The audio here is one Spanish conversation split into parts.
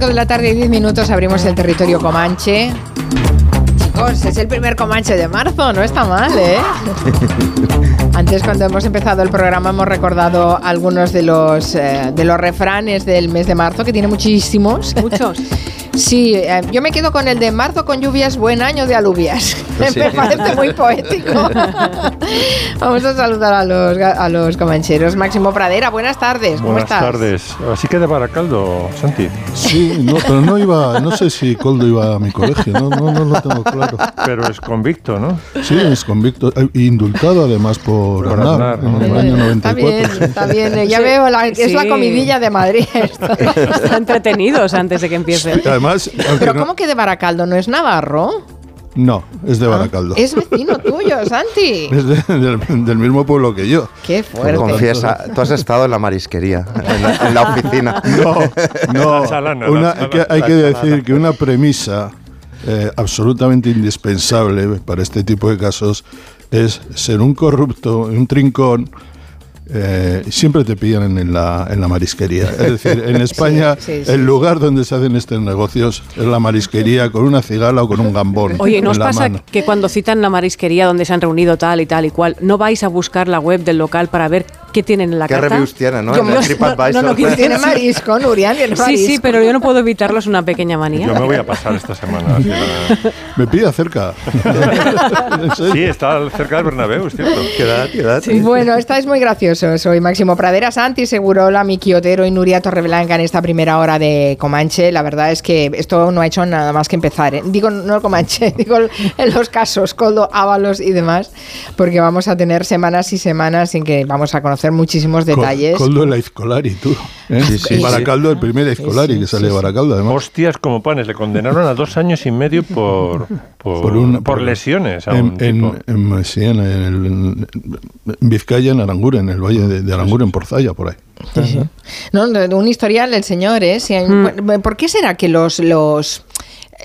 5 de la tarde y 10 minutos abrimos el territorio Comanche. Chicos, es el primer Comanche de marzo, no está mal, ¿eh? Antes, cuando hemos empezado el programa, hemos recordado algunos de los, eh, de los refranes del mes de marzo, que tiene muchísimos. Muchos. Sí, eh, yo me quedo con el de marzo con lluvias, buen año de alubias. me parece muy poético. Vamos a saludar a los, a los comancheros. Máximo Pradera, buenas tardes. ¿Cómo Buenas estás? tardes. Así que de Baracaldo, Santi. Sí, no, pero no iba, no sé si Coldo iba a mi colegio, no, no, no lo tengo claro. Pero es convicto, ¿no? Sí, es convicto, eh, indultado además por, Por Aznar, Aznar, en ¿no? el año Está 94. bien, está bien. Ya Sí. veo, la, es la comidilla de Madrid. Están entretenidos antes de que empiece. Además, Pero no, ¿cómo que de Baracaldo? ¿No es Navarro? no, es de Baracaldo. Es vecino tuyo, Santi. Es de- del, del mismo pueblo que yo. Qué fuerte. Confiesa, tú has estado en la marisquería, en la, en la oficina. No, no. La una- que hay que decir que una premisa eh, absolutamente indispensable para este tipo de casos es ser un corrupto, un trincón. Eh, siempre te pillan en la, en la marisquería. Es decir, en España sí, sí. el lugar donde se hacen estos negocios es la marisquería con una cigala o con un gambón. Oye, ¿no os pasa mano. que cuando citan la marisquería donde se han reunido tal y tal y cual, no vais a buscar la web del local para ver qué tienen en la ¿Qué carta? reviews tienen, no? Yo En TripAdvisor. no, no, que Tiene marisco, Nurian, tiene Sí, marisco. sí, pero yo no puedo evitarlo, es una pequeña manía. Yo me voy a pasar esta semana. Me pilla cerca. Sí, está cerca del Bernabéu, es cierto. ¿Qué edad? ¿Qué edad? Bueno, estáis muy Soy Máximo Pradera, Santi Segurola, Miki Otero y Nuria Torreblanca en esta primera hora de Comanche. La verdad es que esto no ha hecho nada más que empezar. ¿eh? Digo, no el Comanche, digo en los casos, Coldo, Ábalos y demás, porque vamos a tener semanas y semanas en que vamos a conocer muchísimos detalles. Coldo el Aizcolari, tú. ¿eh? Sí, sí, Baracaldo, el primer Aizcolari que sale de Baracaldo, además. Hostias como panes. Le condenaron a dos años y medio por, por, Por un- por por- lesiones. A En, un tipo. en, en- sí, en, el- en Vizcaya, en Aranguren, en el valle de, de Aranguren, por Zaya, por ahí. Sí, sí. No, un historial del señor, ¿eh? Si hay- Mm. ¿Por qué será que los, los,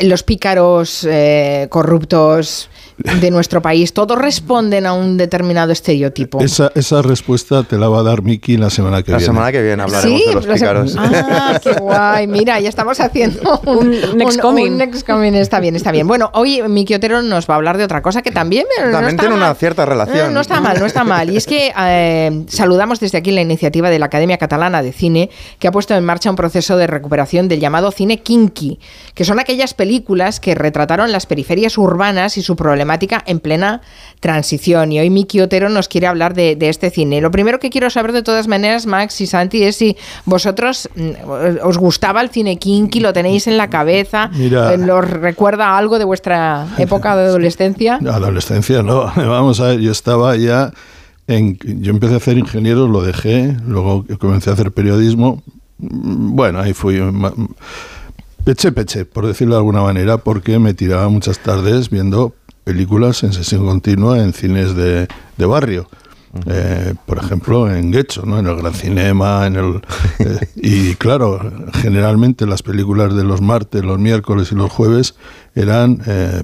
los pícaros eh, corruptos de nuestro país todos responden a un determinado estereotipo? Esa, esa respuesta te la va a dar Miki la semana que La viene. semana que viene hablaremos Sí, de los la pícaros. Ah, qué guay. Mira, ya estamos haciendo un, Un next coming. un next coming. Está bien, está bien. Bueno, hoy Miki Otero nos va a hablar de otra cosa que también, no También está tiene una cierta relación. No está mal, no está mal. Y es que eh, saludamos desde aquí la iniciativa de la Academia Catalana de Cine que ha puesto en marcha un proceso de recuperación del llamado cine kinky, que son aquellas películas que retrataron las periferias urbanas y su problemática en plena transición. Y hoy Miki Otero nos quiere hablar de, de este cine. Lo primero que quiero saber de todas maneras, Max y Santi, es si vosotros mm, os gustaba el cine kinky, lo tenéis en la cabeza, eh, ¿os recuerda algo de vuestra época de adolescencia? Adolescencia, no. Vamos a ver, yo estaba ya en. Yo empecé a hacer ingeniero, lo dejé, luego comencé a hacer periodismo. Mm, Bueno, ahí fui. Peche, peche, por decirlo de alguna manera, porque me tiraba muchas tardes viendo películas en sesión continua en cines de, de barrio. Eh, por ejemplo, en Guecho, ¿no? en el Gran Cinema, en el eh, y claro, generalmente las películas de los martes, los miércoles y los jueves eran eh,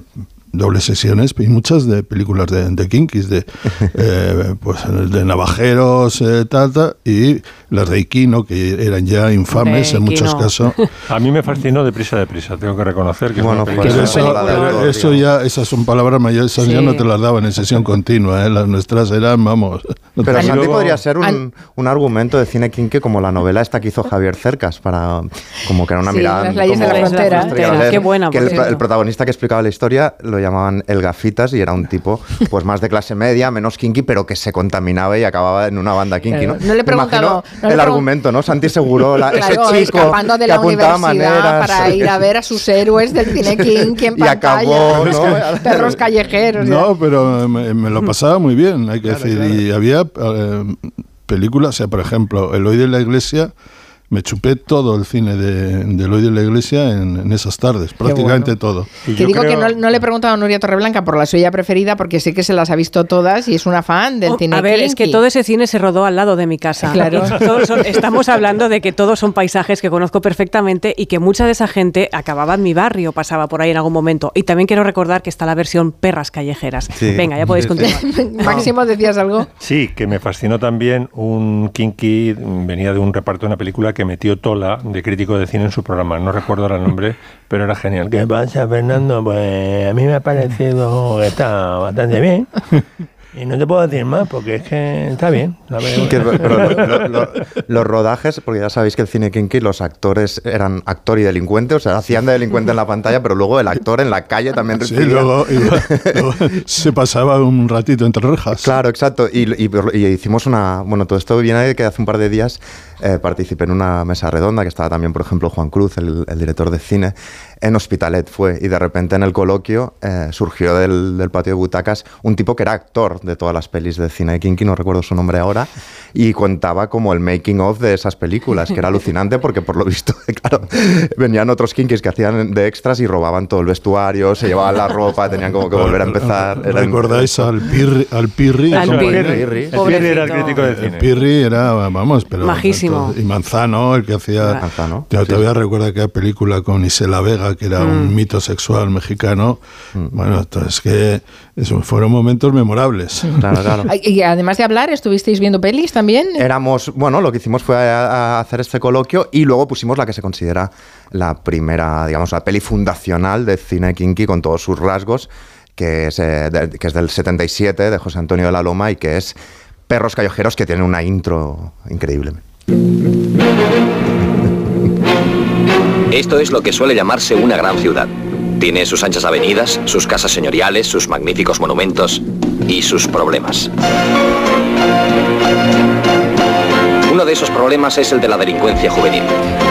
dobles sesiones y muchas de películas de, de kinkis, de eh, pues de navajeros, eh, tal, tal, y las de Iquino, que eran ya infames De en muchos Iquino. casos. A mí me fascinó Deprisa, Deprisa. Tengo que reconocer que Bueno, pues eso, eso ya, esas son palabras mayores, esas ya Sí. no te las daban en sesión continua, ¿eh? las nuestras eran, vamos. no Pero Santi luego- podría ser un, un argumento de cine kinky como la novela esta que hizo Javier Cercas para como que era una Sí, mirada Las leyes de la frontera. Qué buena, que el, el protagonista que explicaba la historia lo llamaban el gafitas y era un tipo pues más de clase media, menos kinky, pero que se contaminaba y acababa en una banda kinky. ¿no? No le no le el argumento, ¿no? Santi Seguro, la, Claro, ese chico escapando de que la apuntaba universidad maneras para ir a ver a sus héroes del cine kinky en Y pantalla. acabó, ¿no? Perros callejeros. No, pero me, me lo pasaba muy bien, hay que decir. Y había eh, películas, o sea, por ejemplo, Eloy de la Iglesia, me chupé todo el cine de, de Eloy de la Iglesia en, en esas tardes, prácticamente bueno. todo. Y Que yo digo que no, no le he preguntado a Nuria Torreblanca por la suya preferida porque sé que se las ha visto todas y es una fan del Oh, cine a ver, es que todo ese cine se rodó al lado de mi casa. Claro. Y todos son- estamos hablando de que todos son paisajes que conozco perfectamente y que mucha de esa gente acababa en mi barrio, pasaba por ahí en algún momento. Y también quiero recordar que está la versión Perras Callejeras. Sí. Venga, ya podéis continuar. Máximo, ¿decías algo? Sí, que me fascinó también un kinky, venía de un reparto de una película que que metió Tola, de crítico de cine, en su programa. No recuerdo ahora el nombre, pero era genial. ¿Qué pasa, Fernando? Pues a mí me ha parecido que está bastante bien. Y no te puedo decir más porque es que está bien. la verdad. Que- pero lo- lo- lo- los rodajes, porque ya sabéis que el cine kinky, los actores eran actor y delincuente, o sea, hacían de delincuente en la pantalla, pero luego el actor en la calle también Sí, recibía- luego, iba- luego se pasaba un ratito entre rejas. Claro, exacto. Y, y- y hicimos una. Bueno, todo esto viene de que hace un par de días eh, participé en una mesa redonda que estaba también, por ejemplo, Juan Cruz, el, el director de cine, en Hospitalet fue. Y de repente en el coloquio eh, surgió del, del patio de butacas un tipo que era actor de todas las pelis de cine kinky, no recuerdo su nombre ahora, y contaba como el making of de esas películas, que era alucinante porque por lo visto, claro, venían otros kinkis que hacían de extras y robaban todo el vestuario, se llevaban la ropa, tenían como que volver a empezar. Eran- ¿Recordáis al Pirri? Al Pirri, Al el Pirri. Pirri. El era el crítico de El cine. Pirri era, vamos, pero... Majísimo. Y Manzano, el que hacía... Manzano, Yo sí. todavía recuerdo aquella película con Isela Vega, que era Mm. un mito sexual mexicano. Mm. Bueno, entonces que eso, fueron momentos memorables. Claro, claro. Y además de hablar, ¿estuvisteis viendo pelis también? Éramos, bueno, lo que hicimos fue a, a hacer este coloquio y luego pusimos la que se considera la primera, digamos, la peli fundacional de cine kinky con todos sus rasgos, que es, eh, de- que es del 77 de José Antonio de la Loma y que es Perros Callejeros, que tiene una intro increíble. Esto es lo que suele llamarse una gran ciudad. Tiene sus anchas avenidas, sus casas señoriales, sus magníficos monumentos y sus problemas. De esos problemas es el de la delincuencia juvenil.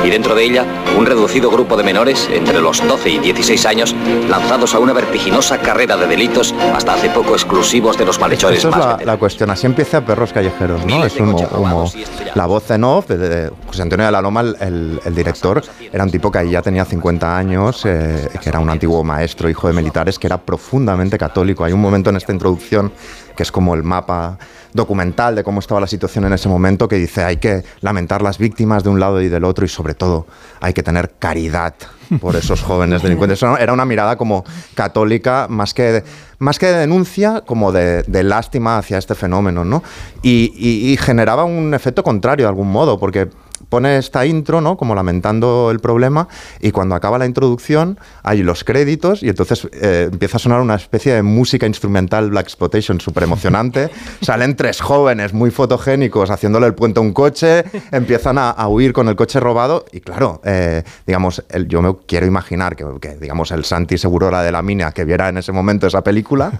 Y dentro de ella, un reducido grupo de menores, entre los 12 y 16 años, lanzados a una vertiginosa carrera de delitos, hasta hace poco exclusivos de los malhechores Esa es más la, la cuestión. Así empieza Perros Callejeros, ¿no? Miles Es un, estrellados. la voz en off de, de José Antonio de la Loma, el, el- director, era un tipo que ya tenía 50 años, eh, que era un antiguo maestro, hijo de militares, que era profundamente católico. Hay un momento en esta introducción que es como el mapa documental de cómo estaba la situación en ese momento, que dice hay que lamentar las víctimas de un lado y del otro y sobre todo hay que tener caridad por esos jóvenes delincuentes. Era una mirada como católica, más que, más que de denuncia, como de, lástima hacia este fenómeno, ¿no? Y- y generaba un efecto contrario de algún modo, porque pone esta intro, ¿no? Como lamentando el problema, y cuando acaba la introducción hay los créditos y entonces eh, empieza a sonar una especie de música instrumental Black Exploitation súper emocionante. Salen tres jóvenes muy fotogénicos haciéndole el puente a un coche, empiezan a, a huir con el coche robado y claro, eh, digamos, el- yo me quiero imaginar que, que, digamos, el Santi Segurora de la Mina que viera en ese momento esa película,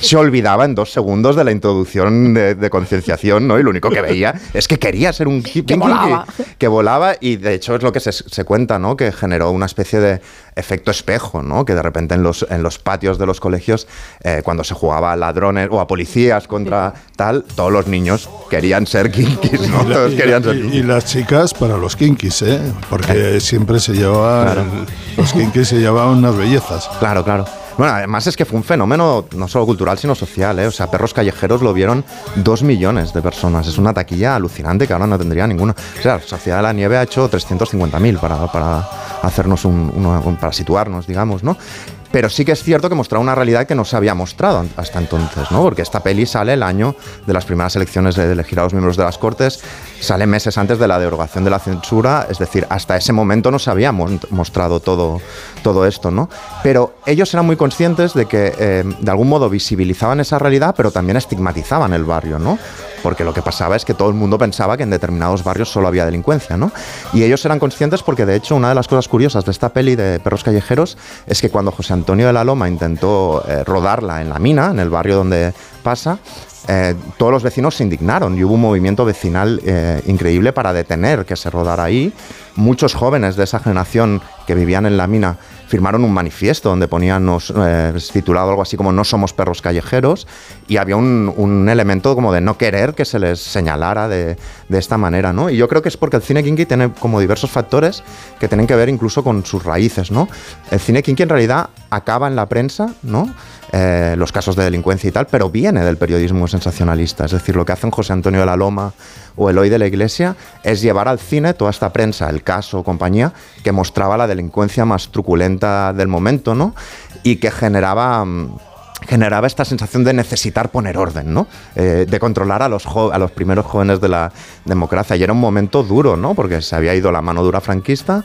se olvidaba en dos segundos de la introducción de, de concienciación, ¿no? Y lo único que veía es que quería ser un hippie. Que volaba y de hecho es lo que se, se cuenta, ¿no? Que generó una especie de efecto espejo, ¿no? Que de repente en los, en los patios de los colegios, eh, cuando se jugaba a ladrones o a policías contra tal, todos los niños querían ser kinkis, ¿no? Todos Y- querían ser y, las chicas para los kinkis, ¿eh? Porque siempre se llevaban, los kinkis se llevaban unas bellezas. Claro, claro. Bueno, además es que fue un fenómeno no solo cultural, sino social, ¿eh? O sea, Perros Callejeros lo vieron dos millones de personas. Es una taquilla alucinante que ahora no tendría ninguno. O sea, Sociedad de la Nieve ha hecho 350.000 para, para hacernos un, un- para situarnos, digamos, ¿no? Pero sí que es cierto que mostraba una realidad que no se había mostrado hasta entonces, ¿no? Porque esta peli sale el año de las primeras elecciones de elegir a los miembros de las Cortes, sale meses antes de la derogación de la censura, es decir, hasta ese momento no se había mostrado todo, todo esto, ¿no? Pero ellos eran muy conscientes de que eh, de algún modo visibilizaban esa realidad, pero también estigmatizaban el barrio, ¿no? Porque lo que pasaba es que todo el mundo pensaba que en determinados barrios solo había delincuencia, ¿no? Y ellos eran conscientes porque, de hecho, una de las cosas curiosas de esta peli de Perros Callejeros es que cuando José Antonio de la Loma intentó eh, rodarla en la mina, en el barrio donde pasa, eh, todos los vecinos se indignaron y hubo un movimiento vecinal eh, increíble para detener que se rodara ahí. Muchos jóvenes de esa generación que vivían en la mina firmaron un manifiesto donde ponían eh, titulado algo así como No somos perros callejeros y había un, elemento como de no querer que se les señalara de, de esta manera, ¿no? Y yo creo que es porque el cine kinky tiene como diversos factores que tienen que ver incluso con sus raíces, ¿no? El cine kinky en realidad acaba en la prensa, ¿no? Eh, los casos de delincuencia y tal, pero viene del periodismo sensacionalista. Es decir, lo que hacen José Antonio de la Loma o Eloy de la Iglesia es llevar al cine toda esta prensa, el caso, compañía, que mostraba la delincuencia más truculenta del momento, ¿no? Y que generaba mm, generaba esta sensación de necesitar poner orden, ¿no? Eh, de controlar a los, a los primeros jóvenes de la democracia. Y era un momento duro, ¿no? Porque se había ido la mano dura franquista,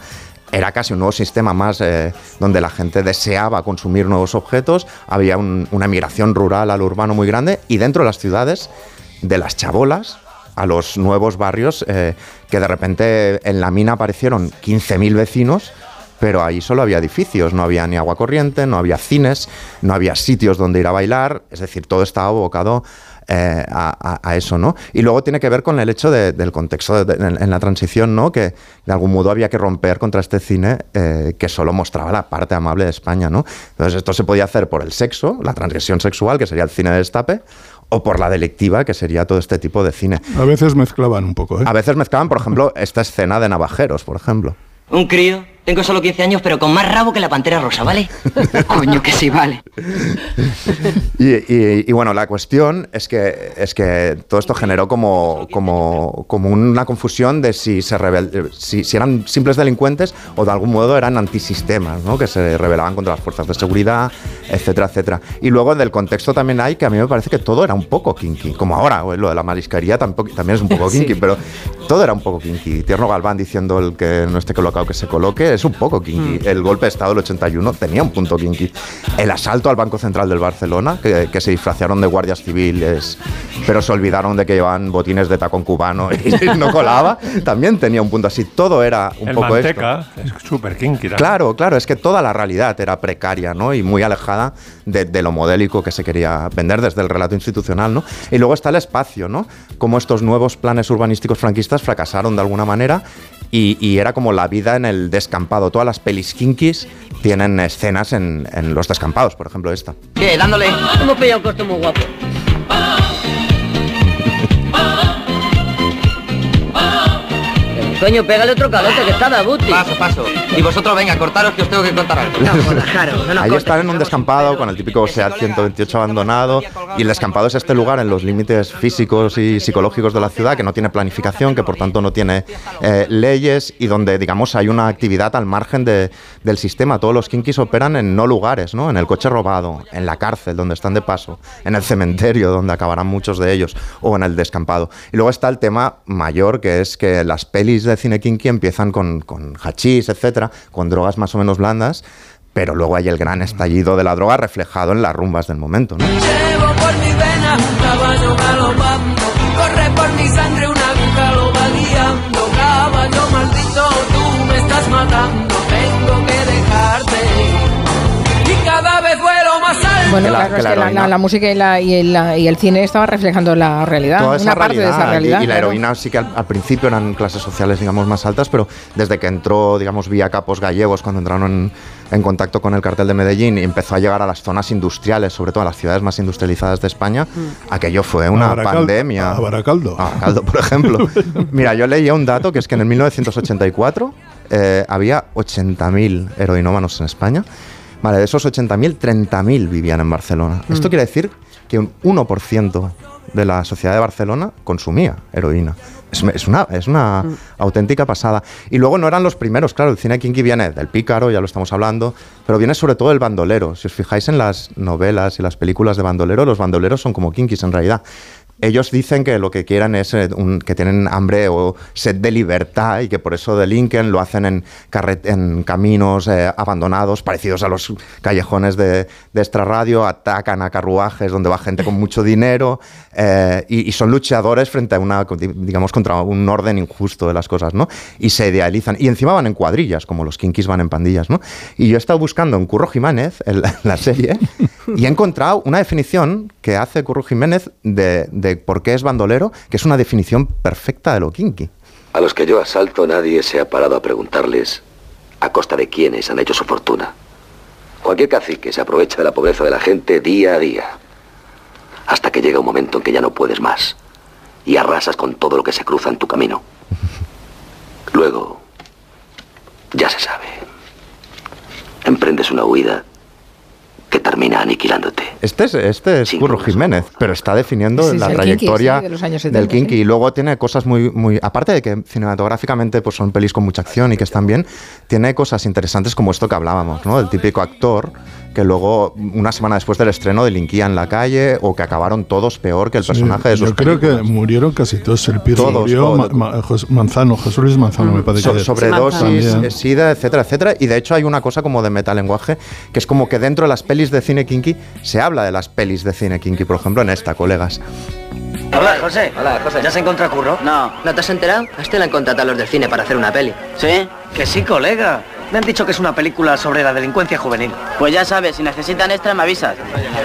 era casi un nuevo sistema más eh, donde la gente deseaba consumir nuevos objetos, había una migración rural al urbano muy grande y dentro de las ciudades, de las chabolas a los nuevos barrios, eh, que de repente en la mina aparecieron 15.000 vecinos pero ahí solo había edificios, no había ni agua corriente, no había cines, no había sitios donde ir a bailar, es decir, todo estaba abocado eh, a, eso, ¿no? Y luego tiene que ver con el hecho del contexto en, la transición, ¿no? Que de algún modo había que romper contra este cine eh, que solo mostraba la parte amable de España, ¿no? Entonces esto se podía hacer por el sexo, la transgresión sexual, que sería el cine de destape, o por la delictiva, que sería todo este tipo de cine. A veces mezclaban un poco, ¿eh? A veces mezclaban, por ejemplo, esta escena de navajeros, por ejemplo. Un crío tengo solo 15 años, pero con más rabo que la pantera rosa, ¿vale? Coño, que sí, vale. Y, bueno, la cuestión es que, es que todo esto generó como, como, como una confusión de si, se si, si, eran simples delincuentes o de algún modo eran antisistemas, ¿no? que se rebelaban contra las fuerzas de seguridad, etcétera, etcétera. Y luego del contexto también hay que a mí me parece que todo era un poco kinky, como ahora, lo de la mariscaría tampoco, también es un poco kinky, pero todo era un poco kinky. Tierno Galván diciendo el que no esté colocado que se coloque es un poco kinky. Mm. El golpe de Estado del 81 tenía un punto kinky. El asalto al Banco Central del Barcelona, que, se disfrazaron de guardias civiles, pero se olvidaron de que llevaban botines de tacón cubano y no colaba, también tenía un punto así. Todo era un el poco manteca es súper kinky. Claro, claro, es que toda la realidad era precaria ¿no? y muy alejada de, lo modélico que se quería vender desde el relato institucional. ¿no? Y luego está el espacio, ¿no? Cómo estos nuevos planes urbanísticos franquistas fracasaron de alguna manera y, era como la vida en el descampado. Todas las pelis kinkis tienen escenas en, en los descampados, por ejemplo esta. ¿Qué? Dándole. Hemos pillado un corto muy guapo. Coño, pégale otro calote que está Dabuti. Paso, paso. Y vosotros venga, cortaros que os tengo que contar algo. No, Ahí están en un descampado con el típico SEAT 128 abandonado y el descampado es este lugar en los límites físicos y psicológicos de la ciudad que no tiene planificación, que por tanto no tiene eh, leyes y donde, digamos, hay una actividad al margen de, del sistema. Todos los kinkis operan en no lugares, ¿no? En el coche robado, en la cárcel donde están de paso, en el cementerio donde acabarán muchos de ellos o en el descampado. Y luego está el tema mayor que es que las pelis de cine kinky empiezan con, con hachís, etcétera, con drogas más o menos blandas, pero luego hay el gran estallido de la droga reflejado en las rumbas del momento. ¿no? Llevo por mi vena un caballo galopando, corre por mi sangre una aguja lo va guiando, caballo maldito, tú me estás matando, Bueno, claro, es que la, la, música y, la, y, el, y, el, cine estaba reflejando la realidad, Toda una parte realidad, de esa realidad. Y, y la heroína sí que al, al, principio eran clases sociales, digamos, más altas, pero desde que entró, digamos, vía capos gallegos, cuando entraron en, en, contacto con el cartel de Medellín y empezó a llegar a las zonas industriales, sobre todo a las ciudades más industrializadas de España, mm. aquello fue una a pandemia. A Baracaldo. A Baracaldo, por ejemplo. Mira, yo leía un dato que es que en el 1984 eh, había 80.000 heroinómanos en España. Vale, de esos 80.000, 30.000 vivían en Barcelona. Mm. Esto quiere decir que un 1% de la sociedad de Barcelona consumía heroína. Es, es una, es una mm. auténtica pasada. Y luego no eran los primeros, claro, el cine kinky viene del pícaro, ya lo estamos hablando, pero viene sobre todo el bandolero. Si os fijáis en las novelas y las películas de bandolero, los bandoleros son como kinkis en realidad ellos dicen que lo que quieran es eh, que tienen hambre o sed de libertad y que por eso delinquen, lo hacen en, caminos eh, abandonados, parecidos a los callejones de, de extrarradio, atacan a carruajes donde va gente con mucho dinero eh, y, son luchadores frente a una, digamos, contra un orden injusto de las cosas, ¿no? Y se idealizan. Y encima van en cuadrillas, como los kinkis van en pandillas, ¿no? Y yo he estado buscando en Curro Jiménez, en la, serie, y he encontrado una definición que hace Curro Jiménez de por qué es bandolero, que es una definición perfecta de lo kinky. A los que yo asalto nadie se ha parado a preguntarles a costa de quiénes han hecho su fortuna. Cualquier cacique se aprovecha de la pobreza de la gente día a día, hasta que llega un momento en que ya no puedes más y arrasas con todo lo que se cruza en tu camino. Luego, ya se sabe, emprendes una huida que termina aniquilándote. Este es, este es Curro Jiménez, pero está definiendo sí, sí, la trayectoria kinky, sí, de los años 70, del kinky. Y luego tiene cosas muy, muy. Aparte de que cinematográficamente pues son pelis con mucha acción y que están bien, tiene cosas interesantes como esto que hablábamos, ¿no? El típico actor que luego, una semana después del estreno, delinquían en la calle o que acabaron todos peor que el personaje de sus Yo creo que películas. murieron casi todos. El Pirro Todos, murió, todos. Ma- Ma- Manzano, Jesús Luis Manzano, me parece So- que sobredosis, sida, etcétera, etcétera. Y de hecho hay una cosa como de metalenguaje, que es como que dentro de las pelis de cine kinky se habla de las pelis de cine kinky, por ejemplo, en esta, colegas. Hola, José. Hola, José. ¿Ya se encuentra curro? No. ¿No te has enterado? A este le han contratado a los del cine para hacer una peli. ¿Sí? Que sí, colega. Me han dicho que es una película sobre la delincuencia juvenil. Pues ya sabes, si necesitan extra me avisas.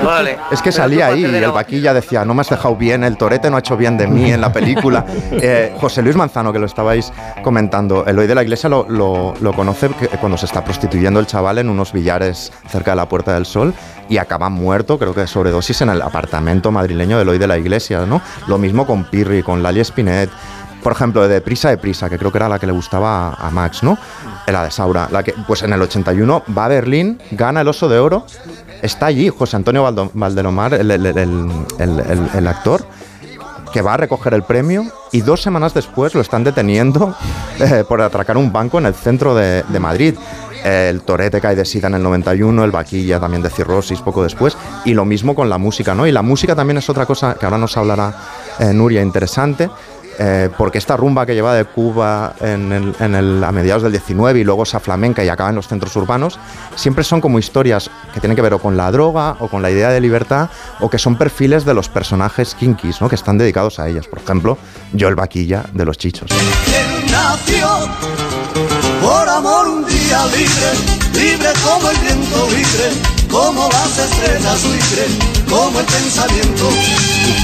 Vale. Es que salía ahí y el la- vaquilla decía, no me has dejado bien, el torete no ha hecho bien de mí en la película. Eh, José Luis Manzano, que lo estabais comentando, el hoy de la iglesia lo, lo- lo conoce que- cuando se está prostituyendo el chaval en unos billares cerca de la Puerta del Sol y acaba muerto, creo que de sobredosis, en el apartamento madrileño del hoy de la iglesia, ¿no? Lo mismo con Pirri, con Lali Spinet. Por ejemplo, de Prisa de Prisa, que creo que era la que le gustaba a, a Max, ¿no? Era de Saura. La que, pues en el 81 va a Berlín, gana el Oso de Oro, está allí José Antonio Valdo- Valdelomar, el, el- el- el- actor, que va a recoger el premio y dos semanas después lo están deteniendo eh, por atracar un banco en el centro de, de Madrid. El Torete cae de sida en el 91, el Vaquilla también de cirrosis poco después, y lo mismo con la música, ¿no? Y la música también es otra cosa que ahora nos hablará eh, Nuria interesante, eh, porque esta rumba que lleva de Cuba en el- a mediados del 19 y luego esa flamenca y acaba en los centros urbanos, siempre son como historias que tienen que ver o con la droga o con la idea de libertad o que son perfiles de los personajes kinkis, ¿no? que están dedicados a ellas. Por ejemplo, yo el vaquilla de los chichos. Por amor un día libre, libre como el viento libre, como las estrellas libre, como el pensamiento.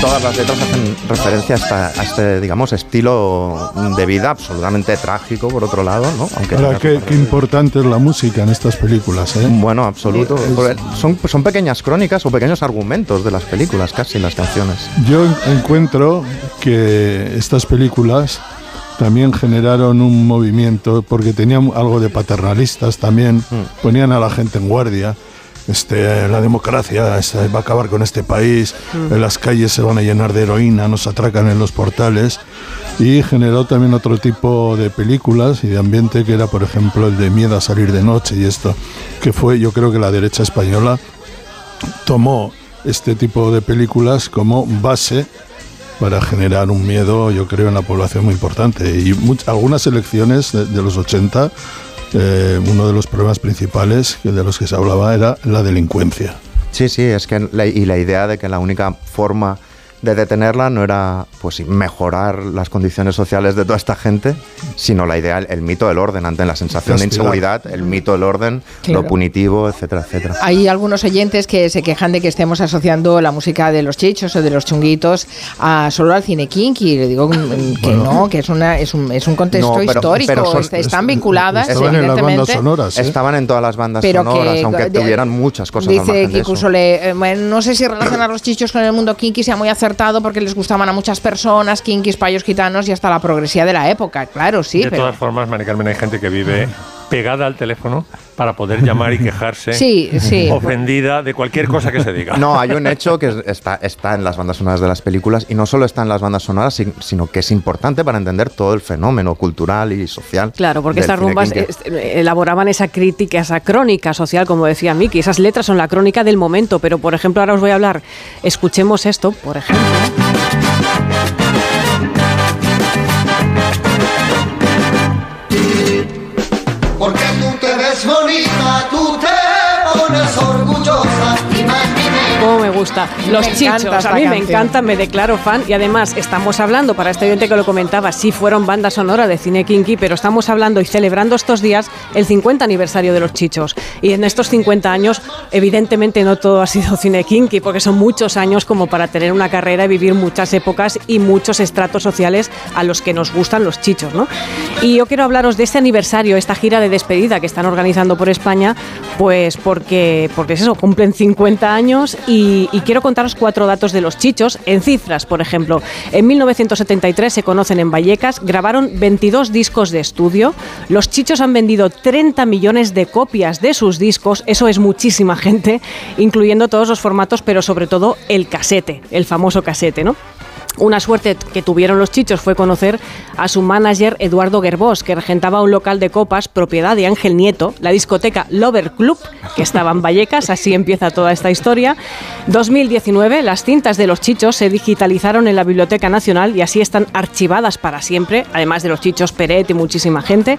Todas las letras hacen referencia a, esta- a este, digamos, estilo de vida absolutamente trágico, por otro lado, ¿no? Aunque Ahora, qué, qué importante es la música en estas películas, ¿eh? Bueno, absoluto. Es- Son, son pequeñas crónicas o pequeños argumentos de las películas, casi las canciones. Yo en- encuentro que estas películas también generaron un movimiento porque tenían algo de paternalistas también, ponían a la gente en guardia. Este, la democracia este, va a acabar con este país, Mm. las calles se van a llenar de heroína, nos atracan en los portales y generó también otro tipo de películas y de ambiente que era por ejemplo el de miedo a salir de noche y esto, que fue yo creo que la derecha española tomó este tipo de películas como base para generar un miedo, yo creo, en la población muy importante. Y much- algunas elecciones de, de los 80, eh, uno de los problemas principales de los que se hablaba era la delincuencia. Sí, sí, es que la, y la idea de que la única forma de detenerla no era pues mejorar las condiciones sociales de toda esta gente, sino la idea, el, mito del orden ante la sensación de inseguridad, el mito del orden, Claro. lo punitivo, etcétera, etcétera. Hay algunos oyentes que se quejan de que estemos asociando la música de los chichos o de los chunguitos a solo al cine kinky. Y le digo que no, que es, una, es, un, es un contexto No, pero- histórico. pero son- est- están vinculadas, estaban en las bandas sonoras. ¿eh? Estaban en todas las bandas Pero sonoras, que- aunque de- tuvieran muchas cosas Dice margen de Kiku eso. Sole, eh, bueno, no sé si relacionar los chichos con el mundo kinky sea muy acertado porque les gustaban a muchas personas, kinkis, payos, gitanos y hasta la progresía de la época. Claro, sí, de pero... todas formas, Mari Carmen, hay gente que vive pegada al teléfono para poder llamar y quejarse Sí, sí. ofendida de cualquier cosa que se diga. No, hay un hecho que es- está, está en las bandas sonoras de las películas y no solo está en las bandas sonoras, sin- sino que es importante para entender todo el fenómeno cultural y social. Claro, porque estas rumbas eh, elaboraban esa crítica, esa crónica social, como decía Miki. Esas letras son la crónica del momento, pero por ejemplo, ahora os voy a hablar. Escuchemos esto, por ejemplo. Porque tú te ves bonita, tú te pones orgullosa, gusta. Los Me encanta chichos, a mí me canción. encantan, me declaro fan y además estamos hablando, para este oyente que lo comentaba, sí fueron banda sonora de cine kinky, pero estamos hablando y celebrando estos días el 50 aniversario de los chichos. Y en estos 50 años, evidentemente no todo ha sido cine kinky, porque son muchos años como para tener una carrera y vivir muchas épocas y muchos estratos sociales a los que nos gustan los chichos, ¿no? Y yo quiero hablaros de este aniversario, esta gira de despedida que están organizando por España, pues porque, porque es eso, cumplen 50 años y, y quiero contaros cuatro datos de los chichos en cifras, por ejemplo. En 1973 se conocen en Vallecas, grabaron 22 discos de estudio, los chichos han vendido 30 millones de copias de sus discos, eso es muchísima gente, incluyendo todos los formatos, pero sobre todo el casete, el famoso casete, ¿no? Una suerte que tuvieron los chichos fue conocer a su manager Eduardo Gerbós, que regentaba un local de copas propiedad de Ángel Nieto, la discoteca Lover Club, que estaba en Vallecas, así empieza toda esta historia. 2019, las cintas de los chichos se digitalizaron en la Biblioteca Nacional y así están archivadas para siempre, además de los chichos Peret y muchísima gente.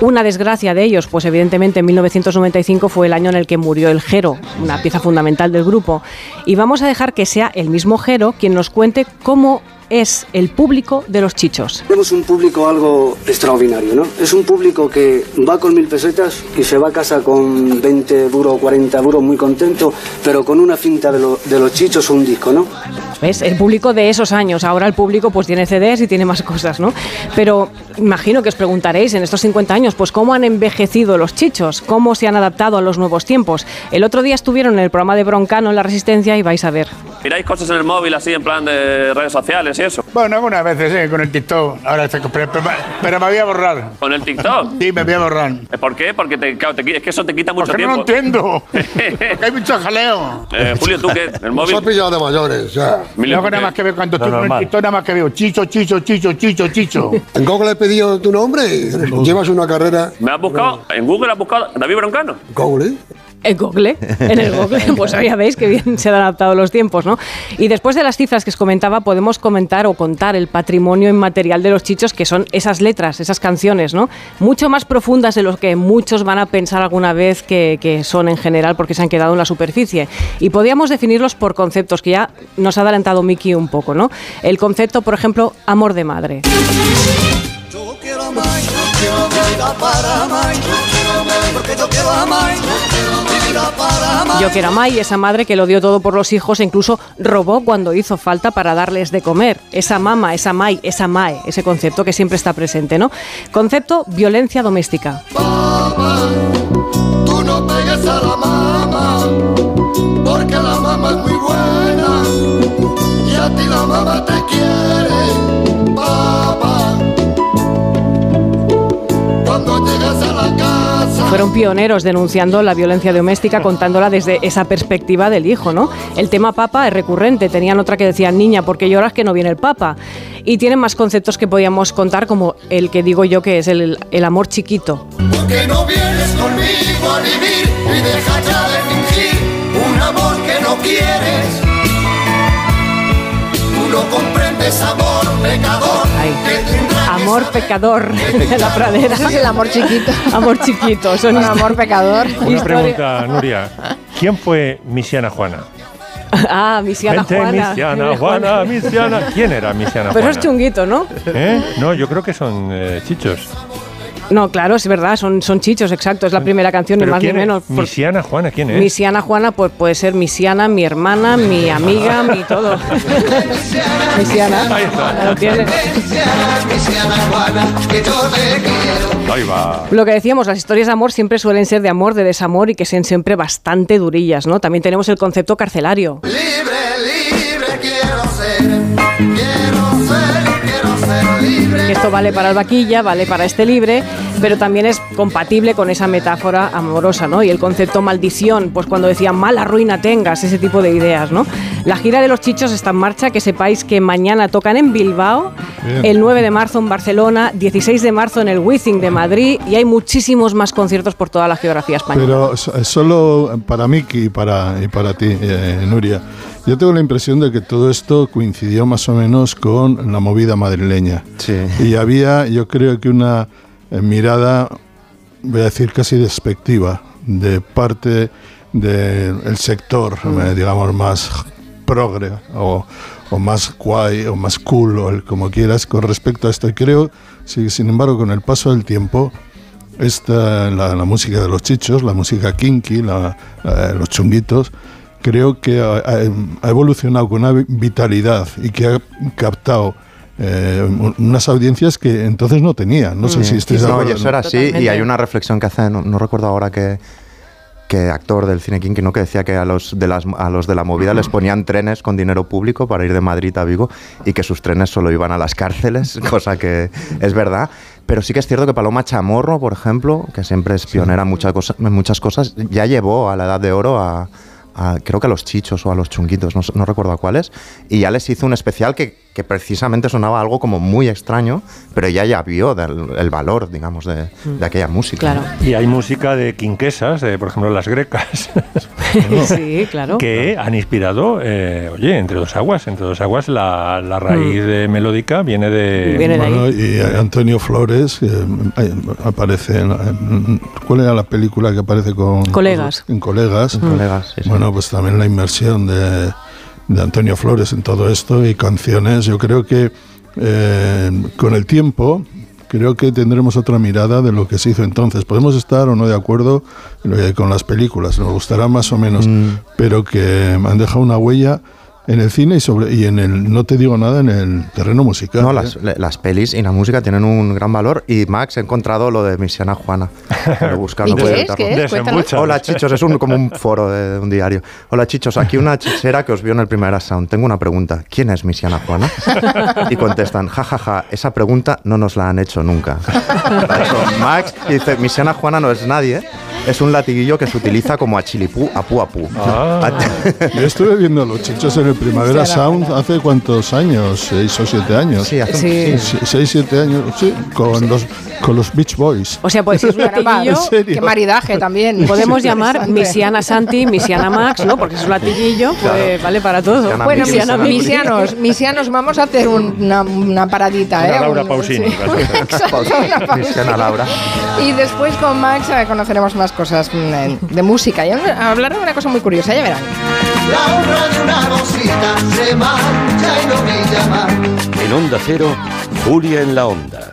Una desgracia de ellos, pues evidentemente en 1995 fue el año en el que murió el Jero, una pieza fundamental del grupo. Y vamos a dejar que sea el mismo Jero quien nos cuente cómo es el público de los chichos. Tenemos un público algo extraordinario, ¿no? Es un público que va con mil pesetas y se va a casa con 20 duros, 40 duros, muy contento, pero con una cinta de, lo- de los chichos o un disco, ¿no? ¿Ves? El público de esos años. Ahora el público pues tiene CDs y tiene más cosas, ¿no? Pero imagino que os preguntaréis en estos 50 años, pues cómo han envejecido los chichos, cómo se han adaptado a los nuevos tiempos. El otro día estuvieron en el programa de Broncano en La Resistencia y vais a ver. ¿Miráis cosas en el móvil así en plan de redes sociales y eso? Bueno, algunas veces sí, con el TikTok. Ahora, estoy- pero, pero- pero me voy a borrar. ¿Con el TikTok? Sí, me voy a borrar. ¿Por qué? Porque te, claro, te qui- es que eso te quita mucho Porque no lo tiempo. entiendo. Hay mucho jaleo. Eh, Julio, ¿tú qué? ¿El móvil? Nos ha pillado de mayores, ya. Luego nada ¿qué? más que veo cuando estoy con el normal. TikTok, nada más que veo chicho, chicho, chicho, chicho, chicho. En Google he pedido tu nombre y llevas una carrera. ¿Me has buscado? ¿En Google has buscado David Broncano? Google. En Google, en el Google, pues ya veis que bien se han adaptado los tiempos, ¿no? Y después de las cifras que os comentaba, podemos comentar o contar el patrimonio inmaterial de los chichos, que son esas letras, esas canciones, ¿no? Mucho más profundas de lo que muchos van a pensar alguna vez que, que son en general, porque se han quedado en la superficie. Y podríamos definirlos por conceptos, que ya nos ha adelantado Miki un poco, ¿no? El concepto, por ejemplo, amor de madre. quiero vida para amar, porque yo quiero amar, vida para amar. Yo que era Mai, esa madre que lo dio todo por los hijos e incluso robó cuando hizo falta para darles de comer. Esa mama, esa Mai, esa Mae, ese concepto que siempre está presente, ¿no? Concepto violencia doméstica. Tú no pegues a la mamá, porque la mamá es muy buena y a ti la mamá te quiere, Fueron pioneros denunciando la violencia doméstica, contándola desde esa perspectiva del hijo, ¿no? El tema papa es recurrente. Tenían otra que decía, niña, ¿por qué lloras que no viene el papa? Y tienen más conceptos que podíamos contar, como el que digo yo que es el, el amor chiquito. que no vienes conmigo a vivir y deja ya de fingir un amor que no quieres. Tú no comprendes amor pecador que Amor pecador de la pradera. Ese es el amor chiquito. Amor chiquito. Son Un amor pecador. Una pregunta, Nuria. ¿Quién fue Misiana Juana? Ah, Misiana Vente, Juana. Misiana Juana, Misiana. ¿Quién era Misiana Pero Juana? es chunguito, ¿no? ¿Eh? No, yo creo que son eh, chichos. No, claro, es verdad, son, son chichos, exacto. Es la primera canción, ni ¿Pero más ni menos. Por- Misiana Juana, ¿quién es? Misiana Juana, pues puede ser Misiana, mi hermana, mi amiga, mi todo. Misiana. Lo tiene. Ahí va. Lo que decíamos, las historias de amor siempre suelen ser de amor, de desamor y que sean siempre bastante durillas, ¿no? También tenemos el concepto carcelario. libre quiero ser, esto vale para el vaquilla, vale para este libre, pero también es compatible con esa metáfora amorosa, ¿no? Y el concepto maldición, pues cuando decían mala ruina tengas, ese tipo de ideas, ¿no? La gira de los chichos está en marcha, que sepáis que mañana tocan en Bilbao, Bien. el 9 de marzo en Barcelona, 16 de marzo en el Wizzing de Madrid y hay muchísimos más conciertos por toda la geografía española. Pero eh, solo para Miki y para, y para ti, eh, Nuria. Yo tengo la impresión de que todo esto coincidió más o menos con la movida madrileña. Y había, yo creo que una eh, mirada, voy a decir casi despectiva, de parte del sector, eh, digamos, más progre o, o más guay o más cool o el, como quieras con respecto a esto. Y creo, sí, sin embargo, con el paso del tiempo, esta, la, la música de los chichos, la música kinky, la- la- los chunguitos, creo que ha, evolucionado con una vi- vitalidad y que ha captado eh, un- unas audiencias que entonces no tenía. No sé si estáis de no, y eso era así, y hay una reflexión que hace, no, no recuerdo ahora qué que actor del cine King que no que decía que a los de las a los de la movida les ponían trenes con dinero público para ir de Madrid a Vigo y que sus trenes solo iban a las cárceles, cosa que es verdad. Pero sí que es cierto que Paloma Chamorro, por ejemplo, que siempre es pionera en muchas cosas, en muchas cosas, ya llevó a la Edad de Oro a, a- creo que a los chichos o a los chunguitos, no, no recuerdo a cuáles, y ya les hizo un especial que que precisamente sonaba algo como muy extraño, pero ella ya vio del- el valor, digamos, de, de aquella música. ¿no? Y hay música de quinquesas, de, por ejemplo las grecas, sí, claro. que han inspirado, eh, oye, entre dos aguas, entre dos aguas la, la raíz de melódica viene de... Bueno, y Antonio Flores que, eh, aparece en, en- ¿cuál era la película que aparece con Colegas. en colegas Mm. Colegas, sí, sí. bueno pues también la inmersión de, de Antonio Flores en todo esto y canciones yo creo que eh, con el tiempo creo que tendremos otra mirada de lo que se hizo entonces podemos estar o no de acuerdo eh, con las películas nos gustará más o menos Mm. pero que han dejado una huella en el cine y sobre y en el no te digo nada en el terreno musical No, ¿eh? las, le- las pelis y la música tienen un gran valor. Y Max, he encontrado lo de Misiana Juana. Lo he buscado, ¿Y no qué es? Hola chichos, es un, como un foro de, de un diario. Hola chichos, aquí una chichera que os vio en el primer sound. Tengo una pregunta. ¿Quién es Misiana Juana? Y contestan, jajaja, esa pregunta no nos la han hecho nunca. Eso, Max dice, Misiana Juana no es nadie, es un latiguillo que se utiliza como achilipú, apú, apú. Yo estuve viendo los chichos en el Primavera Sound hace cuántos años, seis o siete años. Sí, hace un- Sí. Sí, seis, siete años, sí, con los, con los Beach Boys. O sea, pues si es un latiguillo, qué maridaje también. podemos llamar. Misiana Santi, Misiana Max, ¿no? Porque es un latiguillo, pues vale para todo. Misiana Bueno, Misiana misianos, misianos, vamos a hacer un- una, una paradita, Una ¿eh? Laura Un- Pausini, sí. Exacto. Misiana Laura. Y después con Max eh, conoceremos más cosas mm, de música. Y hablar de una cosa muy curiosa, ya verán. La honra de una rosita se mancha y no brilla más. En Onda Cero, Julia en la Onda,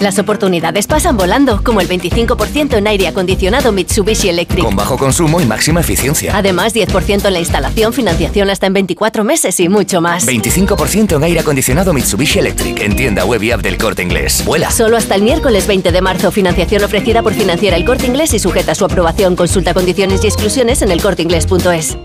Las oportunidades pasan volando, como el 25% en aire acondicionado Mitsubishi Electric. Con bajo consumo y máxima eficiencia. Además, 10% en la instalación, financiación hasta en 24 meses y mucho más. 25% en aire acondicionado Mitsubishi Electric. En tienda web y app del corte inglés. Vuela. Solo hasta el miércoles 20 de marzo. Financiación ofrecida por Financiera El Corte Inglés y sujeta a su aprobación. Consulta condiciones y exclusiones en elcorteinglés.es.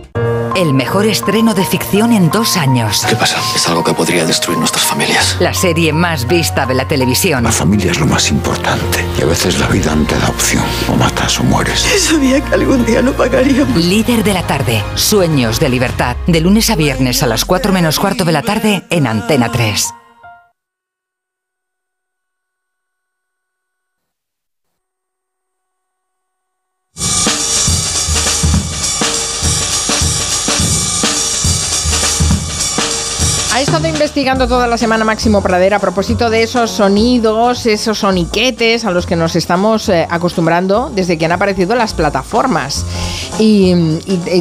El mejor estreno de ficción en dos años. ¿Qué pasa? Es algo que podría destruir nuestras familias. La serie más vista de la televisión. La familia es lo más importante. Y a veces la vida no te da opción. O matas o mueres. Sabía que algún día lo pagaríamos. Líder de la tarde. Sueños de libertad. De lunes a viernes a las 4 menos cuarto de la tarde en Antena 3. Toda la semana Máximo Pradera a propósito de esos sonidos, esos soniquetes a los que nos estamos eh, acostumbrando desde que han aparecido las plataformas. Y,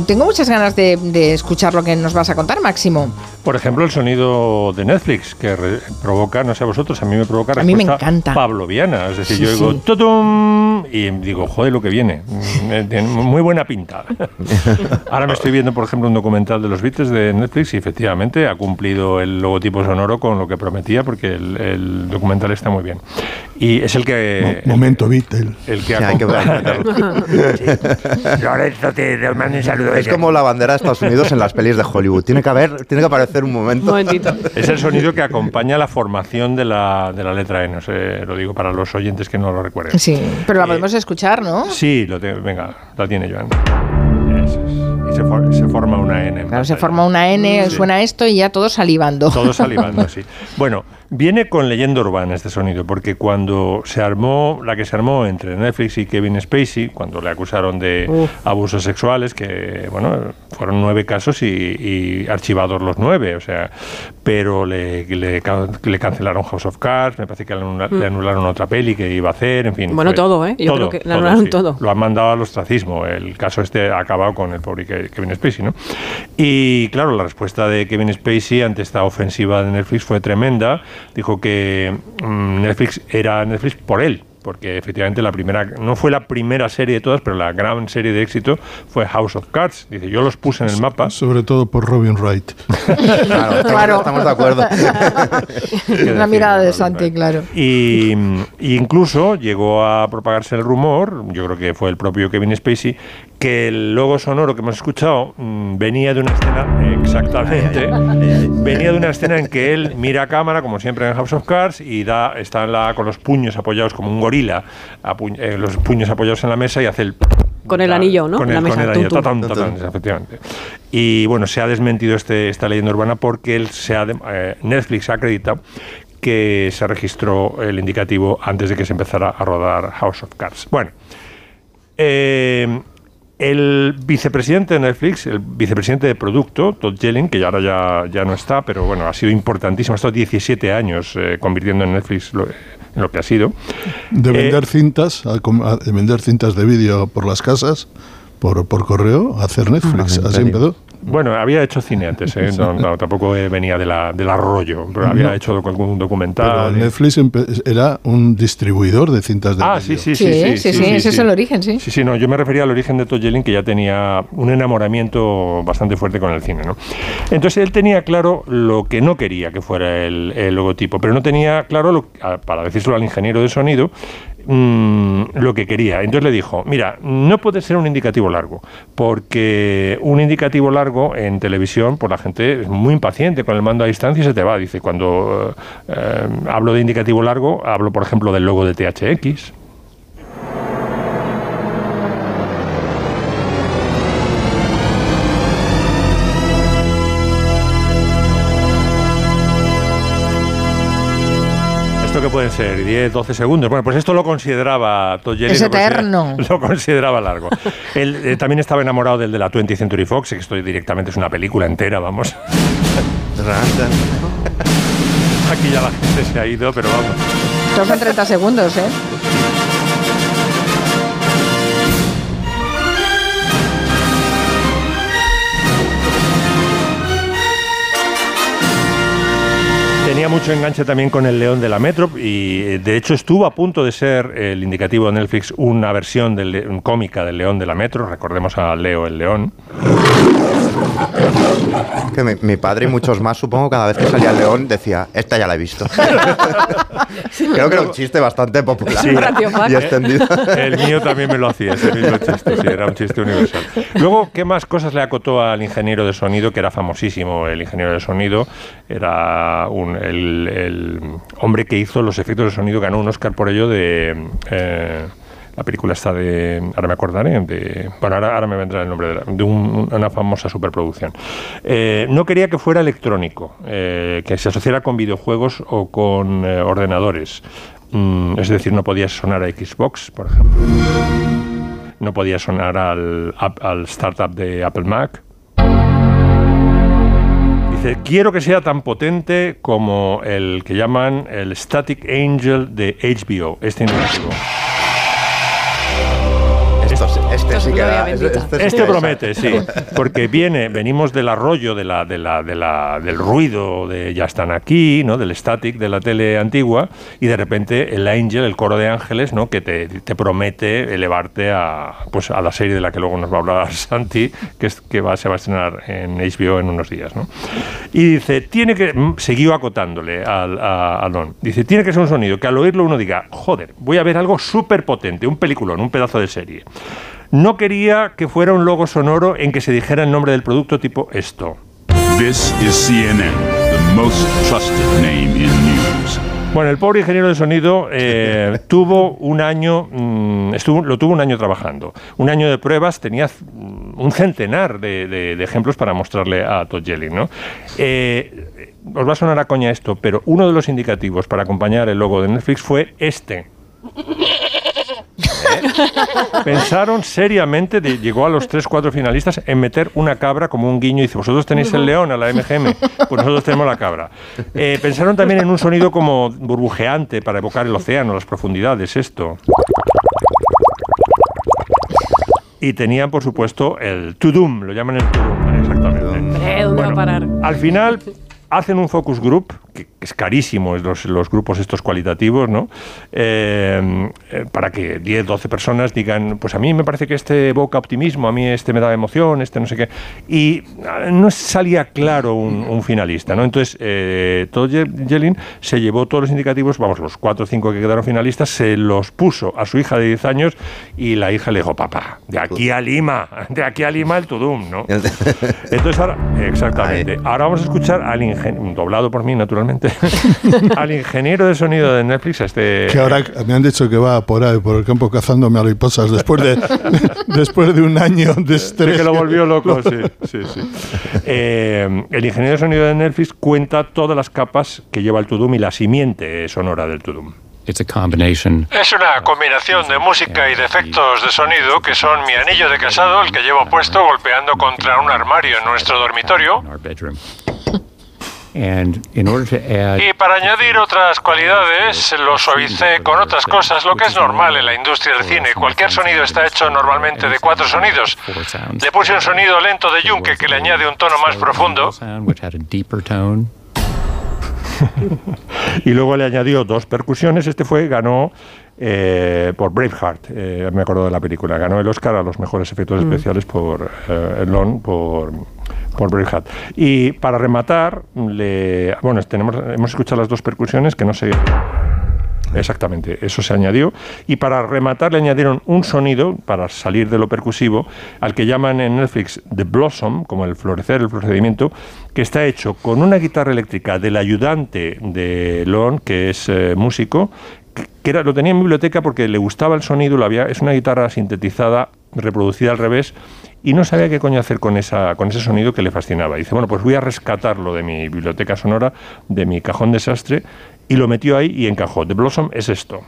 tengo muchas ganas de escuchar lo que nos vas a contar, Máximo. Por ejemplo, el sonido de Netflix, que re- provoca, no sé a vosotros, a mí me provoca A mí me respuesta encanta. pavloviana. Es decir, Sí, yo digo sí. "Tutum", y digo, joder, lo que viene. Mm, eh, tiene muy buena pinta. Ahora me estoy viendo, por ejemplo, un documental de los Beatles de Netflix y efectivamente ha cumplido el logotipo sonoro con lo que prometía porque el, el documental está muy bien. Y es el que... Mo- momento Beatle. El que Sí, que acompaña- Lorenzo, te mando un saludo. Es como la bandera de Estados Unidos en las pelis de Hollywood. Tiene que haber, tiene que aparecer un momento. Es el sonido que acompaña la formación de la, de la letra E, no sé, lo digo para los oyentes que no lo recuerden. Sí, pero la podemos escuchar, ¿no? Sí, lo tengo, venga, la tiene Joan. Y se, for- se forma una N. Claro, se forma una N, Sí. suena esto y ya todos salivando. Todos salivando, sí. Bueno, viene con leyenda urbana este sonido, porque cuando se armó, la que se armó entre Netflix y Kevin Spacey, cuando le acusaron de Uf. abusos sexuales, que, bueno, fueron nueve casos y, y archivados los nueve, o sea, pero le, le, le cancelaron House of Cards, me parece que le, anula- Mm. le anularon otra peli que iba a hacer, en fin. Bueno, fue- todo, ¿eh? Yo creo que le anularon todo. Lo han mandado al ostracismo. El caso este ha acabado con el pobre Ke- Kevin Spacey, ¿no? Y claro, la respuesta de Kevin Spacey ante esta ofensiva de Netflix fue tremenda. Dijo que mm, Netflix era Netflix por él. porque efectivamente la primera, no fue la primera serie de todas, pero la gran serie de éxito fue House of Cards. Dice, yo los puse en el mapa. Sobre todo por Robin Wright. claro, Claro. estamos de acuerdo. Una mirada de Santi, claro. Y, y incluso llegó a propagarse el rumor, yo creo que fue el propio Kevin Spacey, que el logo sonoro que hemos escuchado mm, venía de una escena, exactamente, venía de una escena en que él mira a cámara, como siempre en House of Cards, y da, está en la- con los puños apoyados como un gorila, eh, los puños apoyados en la mesa y hace el Con el anillo, ¿no? con En el, la con mesa. el anillo, tum, tum. tatán, tatán, efectivamente. Y bueno, se ha desmentido este, esta leyenda urbana porque él se ha de- eh, Netflix ha acreditado que se registró el indicativo antes de que se empezara a rodar House of Cards. Bueno, eh, el vicepresidente de Netflix, el vicepresidente de producto, Todd Yelling, que ya ahora ya, ya no está, pero bueno, ha sido importantísimo, ha estado 17 años eh, convirtiendo en Netflix lo, en lo que ha sido. De Eh, vender cintas, a, com- a- de vender cintas de vídeo por las casas, por, por correo, a hacer Netflix. Ah, ¿en Así empezó. Bueno, había hecho cine antes, ¿eh? No, no, tampoco venía de la, del arroyo, pero había No. hecho algún Pero documental. Netflix empe- era un distribuidor de cintas de Ah, sí, sí, sí. Sí, sí, sí, ese es el origen, sí. Sí, sí, no, yo me refería al origen de Todd Yelling, que ya tenía un enamoramiento bastante fuerte con el cine, ¿no? Entonces él tenía claro lo que no quería que fuera el, el logotipo, pero no tenía claro, lo- a- para decírselo al ingeniero de sonido, mm, lo que quería. Entonces le dijo, mira, no puede ser un indicativo largo, porque un indicativo largo en televisión, pues la gente es muy impaciente con el mando a distancia y se te va. Dice, cuando eh, eh, hablo de indicativo largo, hablo, por ejemplo, del logo de THX. Que pueden ser? 10, 12 segundos. Bueno, pues esto lo consideraba Yelling, Es eterno. Lo consideraba largo. Él eh, también estaba enamorado del de la 20th Century Fox, que esto directamente es una película entera, vamos. Aquí ya la gente se ha ido, pero vamos. Son 30 segundos, ¿eh? Tenía mucho enganche también con el León de la Metro y eh, de hecho estuvo a punto de ser el indicativo de Netflix una versión cómica del León de la Metro. Recordemos a Leo el León. Que mi, mi padre y muchos más, supongo, cada vez que salía el león decía, esta ya la he visto. Creo que era un chiste bastante popular Sí. y extendido. El mío también me lo hacía, ese mismo chiste, sí, era un chiste universal. Luego, ¿qué más cosas le acotó al ingeniero de sonido, que era famosísimo el ingeniero de sonido? Era un- el, el hombre que hizo los efectos de sonido, ganó un Oscar por ello de... eh, la película está de. Ahora me acordaré. De, bueno, ahora, ahora me vendrá el nombre de, la- de un- una famosa superproducción. Eh, no quería que fuera electrónico, eh, que se asociara con videojuegos o con eh, ordenadores. Mm, es decir, no podía sonar a Xbox, por ejemplo. No podía sonar al, startup de Apple Mac. Dice, quiero que sea tan potente como el que llaman el Static Angel de HBO, este indicativo. Esto, sí- este sí que da- este Este promete, sí, porque viene, venimos del arroyo de la, de la, de la, del ruido de ya están aquí, ¿no? Del static de la tele antigua, y de repente el Angel, el coro de ángeles, ¿no? Que te, te promete elevarte a, pues, a la serie de la que luego nos va a hablar Santi, que, es, que va, se va a estrenar en HBO en unos días, ¿no? Y dice, tiene que, mm, siguió acotándole al, a, a Don, dice, tiene que ser un sonido que al oírlo uno diga, joder, voy a ver algo súper potente, un peliculón, un pedazo de serie. No quería que fuera un logo sonoro en que se dijera el nombre del producto tipo esto. This is CNN, the most trusted name in news. Bueno, el pobre ingeniero de sonido eh, tuvo un año, mm, estuvo, lo tuvo un año trabajando. Un año de pruebas, tenía mm, un centenar de, de- de ejemplos para mostrarle a Todd Yelling, ¿no? Eh, os va a sonar a coña esto, pero uno de los indicativos para acompañar el logo de Netflix fue este. Pensaron seriamente, de- llegó a los 3-4 finalistas, en meter una cabra como un guiño. Y dice, vosotros tenéis el león a la MGM, pues nosotros tenemos la cabra. Eh, pensaron también en un sonido como burbujeante para evocar el océano, las profundidades, esto. Y tenían, por supuesto, el to-doom, lo llaman el to-doom, exactamente. Eh, ¿Dónde va a parar? Al final hacen un focus group, que es carísimo los, los grupos estos cualitativos, ¿no? Eh, eh, para que 10, 12 personas digan, pues a mí me parece que este evoca optimismo, a mí este me da emoción, este no sé qué. Y ah, no salía claro un, un finalista, ¿no? Entonces, eh, Todd Ye- Yellin se llevó todos los indicativos, vamos, los 4 o 5 que quedaron finalistas, se los puso a su hija de 10 años y la hija le dijo, papá, de aquí a Lima, de aquí a Lima el Tudum, ¿no? Entonces ahora, exactamente. Ahora vamos a escuchar al ingeniero, doblado por mí, naturalmente, al ingeniero de sonido de Netflix, a este... Que ahora me han dicho que va por ahí, por el campo cazando mariposas después de, después de un año de estrés. que lo volvió loco, sí, sí, sí. Eh, el ingeniero de sonido de Netflix cuenta todas las capas que lleva el Tudum y la simiente sonora del Tudum. It's a combination. Es una combinación de música y de efectos de sonido que son mi anillo de casado, el que llevo puesto golpeando contra un armario en nuestro dormitorio. Y para añadir otras cualidades, lo suavicé con otras cosas, lo que es normal en la industria del cine. Cualquier sonido está hecho normalmente de cuatro sonidos. four sounds, Le puse un sonido lento de yunque que le añade un tono más profundo. y luego le añadió dos percusiones. Este fue, ganó eh, por Braveheart, eh, me acuerdo de la película. Ganó el Oscar a los mejores efectos Mm. especiales por eh, Lon, por, por Braveheart. Y para rematar, le, bueno, tenemos, hemos escuchado las dos percusiones que no sé. Exactamente, eso se añadió. Y para rematar le añadieron un sonido, para salir de lo percusivo, al que llaman en Netflix The Blossom, como el florecer, el procedimiento, que está hecho con una guitarra eléctrica del ayudante de Lon, que es eh, músico, que- era, lo tenía en biblioteca porque le gustaba el sonido, lo había, es una guitarra sintetizada, reproducida al revés, y no sabía qué coño hacer con, esa, con ese sonido que le fascinaba. Dice, bueno, pues voy a rescatarlo de mi biblioteca sonora, de mi cajón desastre, y lo metió ahí y encajó. The Blossom es esto.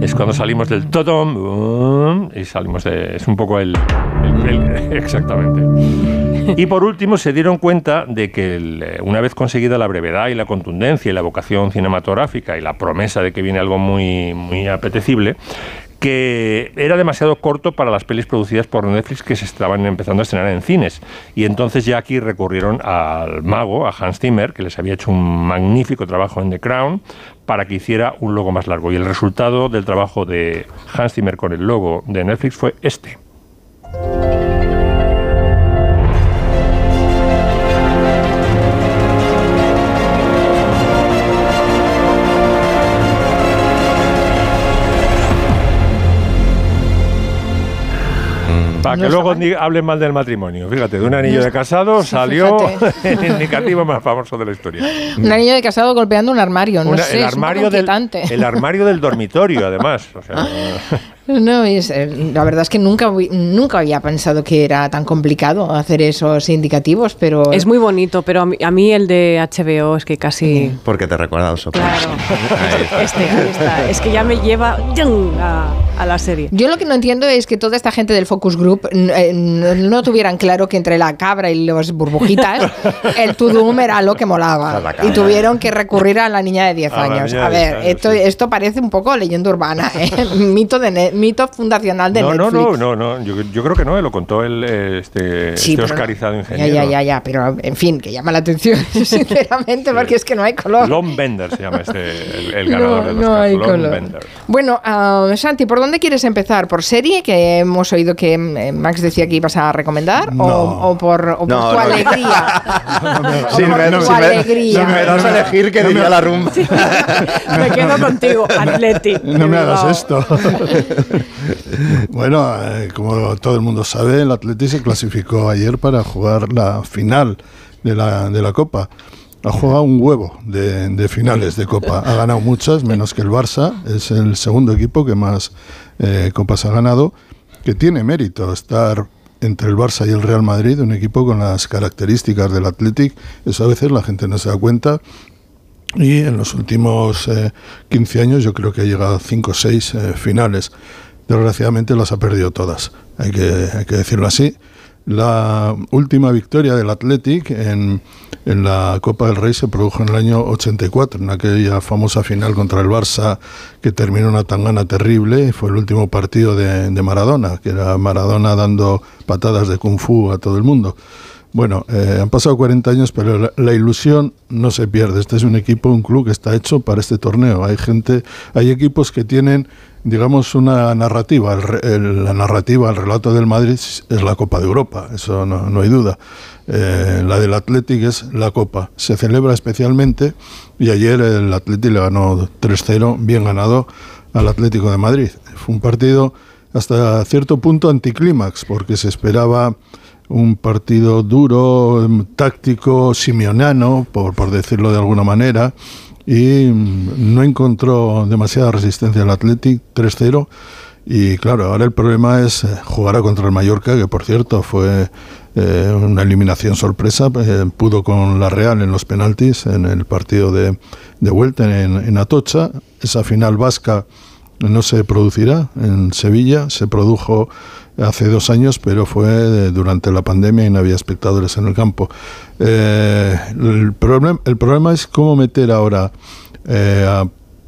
Es cuando salimos del totom y salimos de... Es un poco el... exactamente. Y por último se dieron cuenta de que una vez conseguida la brevedad y la contundencia y la vocación cinematográfica y la promesa de que viene algo muy, muy apetecible, que era demasiado corto para las pelis producidas por Netflix que se estaban empezando a estrenar en cines. Y entonces ya aquí recurrieron al mago, a Hans Zimmer, que les había hecho un magnífico trabajo en The Crown, para que hiciera un logo más largo. Y el resultado del trabajo de Hans Zimmer con el logo de Netflix fue este. Para que luego hablen mal del matrimonio. Fíjate, de un anillo de casado salió el indicativo más famoso de la historia. Un anillo de casado golpeando un armario, no Una- sé, el, es un poco armario del, inquietante. el armario del dormitorio, además. O sea, No, es, eh, la verdad es que nunca, nunca había pensado que era tan complicado hacer esos indicativos, pero... Es muy bonito, pero a mí, a mí el de HBO es que casi... Porque te recuerda a los Sopranos. Este, ahí está. Es que ya me lleva a la serie. Yo lo que no entiendo es que toda esta gente del Focus Group eh, no, no tuvieran claro que entre la cabra y los burbujitas el Tudum era lo que molaba. Y tuvieron que recurrir a la niña de 10 A la años. A de 10 ver, años, esto, sí. esto parece un poco leyenda urbana, ¿eh? mito, de ne- mito fundacional de no, no, Netflix. no, no, no. Yo, yo creo que no, eh, lo contó el, eh, este, Sí, este no. oscarizado Ya, ingeniero. ya, ya, ya, pero en fin, que llama la atención, sinceramente, porque es que no hay color. Lon Bender se llama este, el, el No, ganador del no Oscar. hay color. Bender. Bueno, ah, Santi, ¿por dónde quieres empezar? ¿Por serie que hemos oído que eh, Max decía que ibas a recomendar? No. ¿O, o por, o por No, tu no. alegría? Si por me, das a elegir que diría la rumba. Me quedo contigo, Atleti. No me hagas esto. bueno, eh, como todo el mundo sabe, el Atleti se clasificó ayer para jugar la final de la, de la Copa. Ha jugado un huevo de, finales de Copa. Ha ganado muchas, menos que el Barça. Es el segundo equipo que más eh, Copas ha ganado, que tiene mérito estar entre el Barça y el Real Madrid, un equipo con las características del Athletic. Eso a veces la gente no se da cuenta. Y en los últimos eh, 15 años yo creo que ha llegado a 5 o 6 finales. Desgraciadamente las ha perdido todas, hay que, hay que decirlo así. La última victoria del Athletic en, en la Copa del Rey se produjo en el año 84, en aquella famosa final contra el Barça que terminó una tangana terrible. Fue el último partido de, de Maradona, que era Maradona dando patadas de kung fu a todo el mundo. Bueno, eh, han pasado 40 años, pero la, ilusión no se pierde. Este es un equipo, un club que está hecho para este torneo. Hay gente, hay equipos que tienen, digamos, una narrativa. La narrativa, el relato del Madrid es la Copa de Europa, eso no, no hay duda. Eh, la del Athletic es la Copa. Se celebra especialmente y ayer el Athletic le ganó 3-0, bien ganado al Atlético de Madrid. Fue un partido hasta cierto punto anticlímax, porque se esperaba un partido duro, em, táctico, simeonano, por, por decirlo de alguna manera, y mm, no encontró demasiada resistencia al Athletic, 3-0. Y claro, ahora el problema es eh, jugar contra el Mallorca, que por cierto fue eh, una eliminación sorpresa. eh, pudo con la Real en los penaltis en el partido de, de vuelta en, en Atocha. Esa final vasca no se producirá en Sevilla, se produjo hace dos años, pero fue eh, durante la pandemia y no había espectadores en el campo. Eh, el, problem- el problema es cómo meter ahora eh,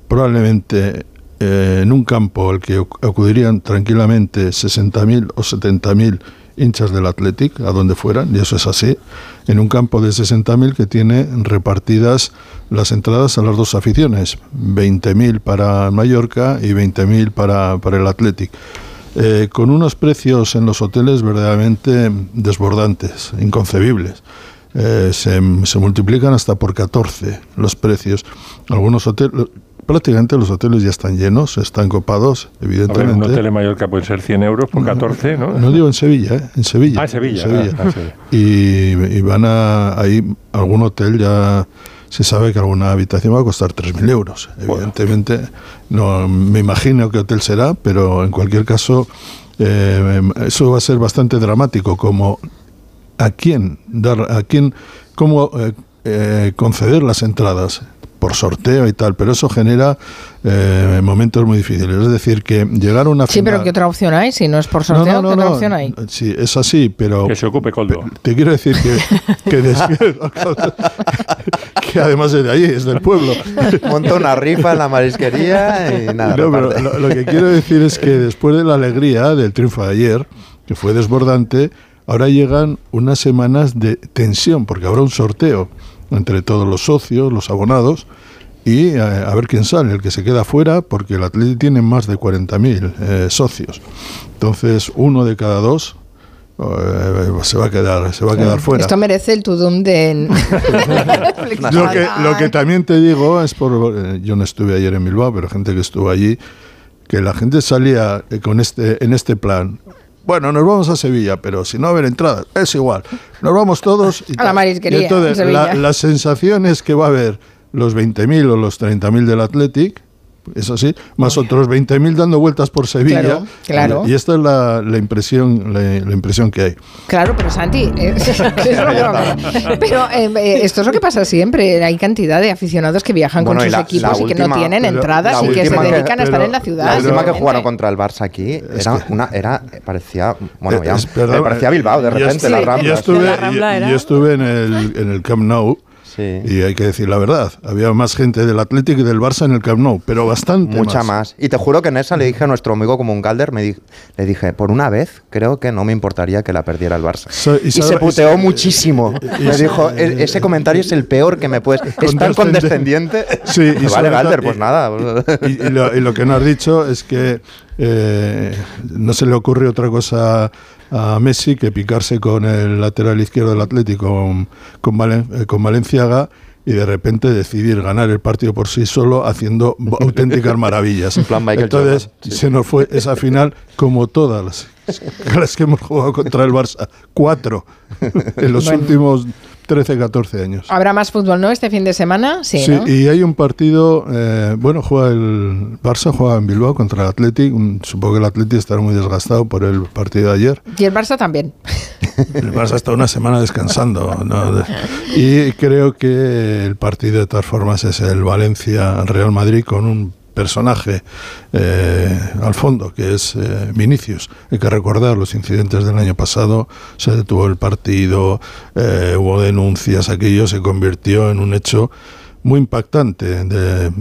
probablemente eh, en un campo al que ac- acudirían tranquilamente 60.000 o 70.000 hinchas del Athletic, a donde fueran, y eso es así, en un campo de 60.000 que tiene repartidas las entradas a las dos aficiones, 20.000 para Mallorca y 20.000 para, para el Athletic. Eh, con unos precios en los hoteles verdaderamente desbordantes, inconcebibles. Eh, se, se multiplican hasta por 14 los precios. Algunos hoteles, prácticamente los hoteles ya están llenos, están copados, A ver, evidentemente. un hotel en Mallorca puede ser 100 euros por 14, ¿no? No digo en Sevilla, ¿eh? en Sevilla. Ah, en Sevilla, ah, ah, Sevilla. Y, y van a. Ahí algún hotel ya se sabe que alguna habitación va a costar 3.000 euros. Evidentemente, no me imagino qué hotel será, pero en cualquier caso, eh, eso va a ser bastante dramático. Como a quién dar, a quién, cómo eh, eh, conceder las entradas por sorteo y tal, pero eso genera eh, momentos muy difíciles. Es decir, que llegar a una Sí, pero ¿qué otra opción hay? Si no es por sorteo, ¿qué otra opción hay? Sí, es así, pero... Que se ocupe Coldo. Te quiero decir que, que, des- que además es de ahí, es del pueblo. Monta una rifa en la marisquería y nada. No, pero lo que quiero decir es que después de la alegría del triunfo de ayer, que fue desbordante, ahora llegan unas semanas de tensión, porque habrá un sorteo entre todos los socios, los abonados, y eh, a ver quién sale, el que se queda fuera, porque el Atleti tiene más de 40.000 eh, socios. Entonces, uno de cada dos eh, se va a quedar, se va a quedar fuera. Esto merece el tudum de... Lo que, lo que también te digo es por. eh, Yo no estuve ayer en Bilbao, pero gente que estuvo allí, que la gente salía con este, en este plan. Bueno, nos vamos a Sevilla, pero si no haber entradas, es igual. Nos vamos todos. Y A la marisquería, Y entonces, en la, Sevilla. la sensación es que va a haber los 20.000 o los 30.000 del Athletic, eso sí, más otros 20.000 dando vueltas por Sevilla. Claro, claro. Y esta es la, la impresión, la, la impresión que hay. Claro, pero Santi, eh, es lo que- pero eh, eh, esto es lo que pasa siempre. Hay cantidad de aficionados que viajan Bueno, con sus la- equipos la y que no última- tienen pero entradas y que se última que- dedican a estar pero en la ciudad. La última que jugaron contra el Barça aquí era una, era, parecía, bueno, ya, Es- perdón, me parecía Bilbao de yo repente, estuve- la yo Rambla. estuve, La Rambla yo- yo estuve en el, en el Camp Nou y hay que decir la verdad. Había más gente del Atlético y del Barça en el Camp Nou, pero bastante Mucha más. Y te juro que en esa le dije a nuestro amigo como un Galder, me di- le dije, por una vez creo que no me importaría que la perdiera el Barça. So- y se puteó sa- muchísimo. y me dijo, "E- ese comentario es el peor que me puedes... ¿Es tan condescendiente? Sí, y sobre vale, Galder, todo- pues nada. Lo, y lo que no has dicho es que eh, no se le ocurre otra cosa a Messi que picarse con el lateral izquierdo del Atlético, con, con, Valen- eh, con Valenciaga, y de repente decidir ganar el partido por sí solo haciendo auténticas maravillas. En plan Michael Entonces Jordan, sí. se nos fue esa final como todas las, las que hemos jugado contra el Barça. Cuatro en los Bueno. últimos 13, 14 años. ¿Habrá más fútbol, no? Este fin de semana, sí, Sí, ¿no? y hay un partido, eh, bueno, juega el Barça, juega en Bilbao contra el Athletic. un- supongo que el Athletic estará muy desgastado por el partido de ayer. Y el Barça también. El Barça está una semana descansando. Y creo que el partido de todas formas es el Valencia-Real Madrid con un personaje eh, al fondo, que es eh, Vinicius. Hay que recordar los incidentes del año pasado, se detuvo el partido, eh, hubo denuncias, aquello se convirtió en un hecho muy impactante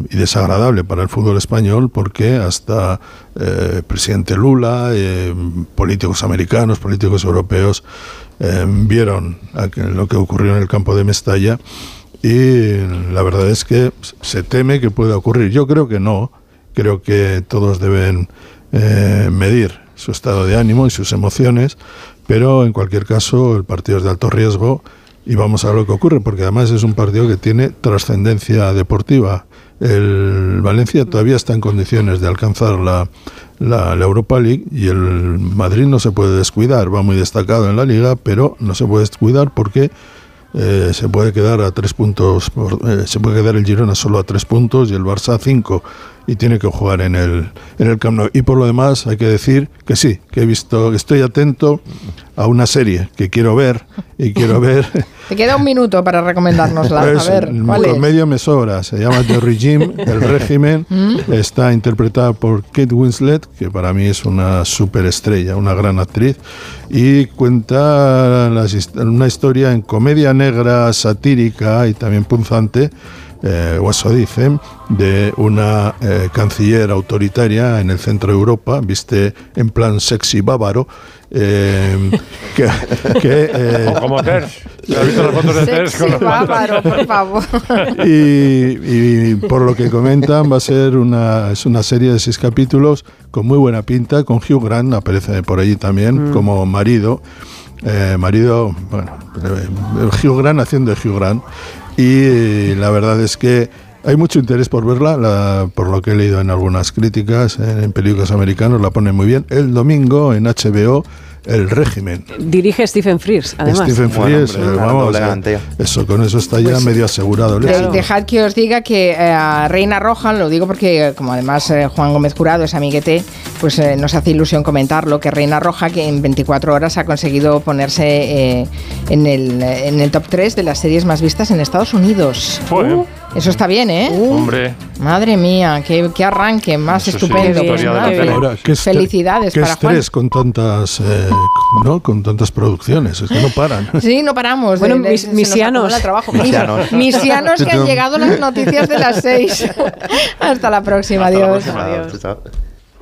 y desagradable para el fútbol español porque hasta eh, presidente Lula, políticos americanos, políticos europeos vieron lo que ocurrió en el campo de Mestalla y la verdad es que se teme que pueda ocurrir. Yo creo que no, creo que todos deben eh, medir su estado de ánimo y sus emociones, pero en cualquier caso el partido es de alto riesgo y vamos a ver lo que ocurre, porque además es un partido que tiene trascendencia deportiva. El Valencia todavía está en condiciones de alcanzar la, la, la Europa League y el Madrid no se puede descuidar, va muy destacado en la liga, pero no se puede descuidar porque eh, se puede quedar a tres puntos, eh, se puede quedar el Girona solo a tres puntos y el Barça a cinco y tiene que jugar en el, en el Camp Nou. Y por lo demás hay que decir que sí, que he visto, que estoy atento a una serie que quiero ver y quiero ver Te queda un minuto para recomendárnosla. pues, A ver, ¿cuál con es? medio me sobra. Se llama The Regime, el régimen. ¿Mm? Está interpretada por Kate Winslet, que para mí es una superestrella, una gran actriz. Y cuenta las una historia en comedia negra, satírica y también punzante. Eh, o eso dicen, de una eh, canciller autoritaria en el centro de Europa, viste en plan sexy bávaro, eh, que, que, eh, O como Terz. ¿Has visto las fotos de Terz con los bávaro, por favor. y, y por lo que comentan va a ser una, es una serie de seis capítulos con muy buena pinta, con Hugh Grant, aparece por allí también Mm. como marido. Eh, marido, bueno, eh, Hugh Grant haciendo de Hugh Grant. Y la verdad es que hay mucho interés por verla, la- por lo que he leído en algunas críticas, en, en películas americanos, la ponen muy bien. El domingo en HBO, El régimen. Dirige Stephen Frears, además. Stephen Frears, eh, vamos, doble eh, garantía. eso, con eso está ya Pues, medio asegurado. De-. Dejad que os diga que eh, a Reina Roja, lo digo porque como además eh, Juan Gómez Curado es amiguete, pues eh, nos hace ilusión comentarlo, que Reina Roja que en 24 horas ha conseguido ponerse eh, en, el, en el top 3 de las series más vistas en Estados Unidos. Joder. Uh, eso está bien, ¿eh? Hombre. Madre mía, qué, qué arranque más Eso sí, estupendo. pues la tele. Ahora, qué Felicidades qué para Juan. estrés con tantas, eh, ¿no? con tantas producciones, es que no paran. Sí, no paramos. Bueno, de- de- mis- se misianos. trabajo. Misianos. Misianos que han llegado las noticias de las seis. Hasta la próxima. Adiós.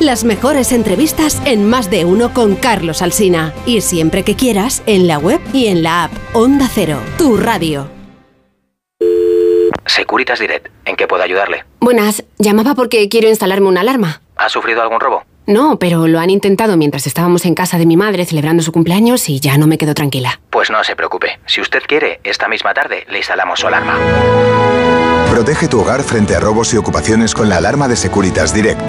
las mejores entrevistas en Más de uno con Carlos Alsina. Y siempre que quieras, en la web y en la app. Onda Cero, tu radio. Securitas Direct, ¿en qué puedo ayudarle? Buenas, llamaba porque quiero instalarme una alarma. ¿Ha sufrido algún robo? No, pero lo han intentado mientras estábamos en casa de mi madre celebrando su cumpleaños y ya no me quedo tranquila. Pues no se preocupe. Si usted quiere, esta misma tarde le instalamos su alarma. Protege tu hogar frente a robos y ocupaciones con la alarma de Securitas Direct.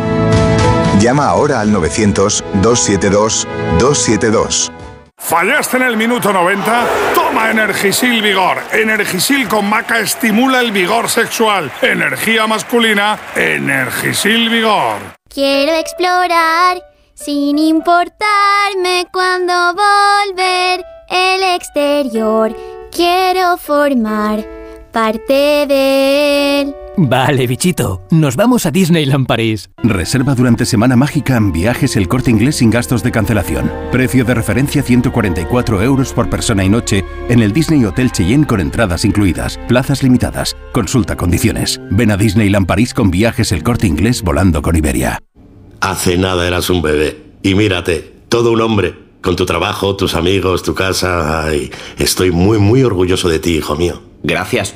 Llama ahora al 900-272-272. ¿Fallaste en el minuto 90? Toma Energisil Vigor. Energisil con maca estimula el vigor sexual. Energía masculina, Energisil Vigor. Quiero explorar sin importarme cuando volver el exterior. Quiero formar parte de él. Vale, bichito, nos vamos a Disneyland París. Reserva durante Semana Mágica en viajes el corte inglés sin gastos de cancelación. Precio de referencia 144 euros por persona y noche en el Disney Hotel Cheyenne con entradas incluidas. Plazas limitadas. Consulta condiciones. Ven a Disneyland París con viajes el corte inglés volando con Iberia. Hace nada eras un bebé. Y mírate, todo un hombre. Con tu trabajo, tus amigos, tu casa. Ay, estoy muy, muy orgulloso de ti, hijo mío. Gracias.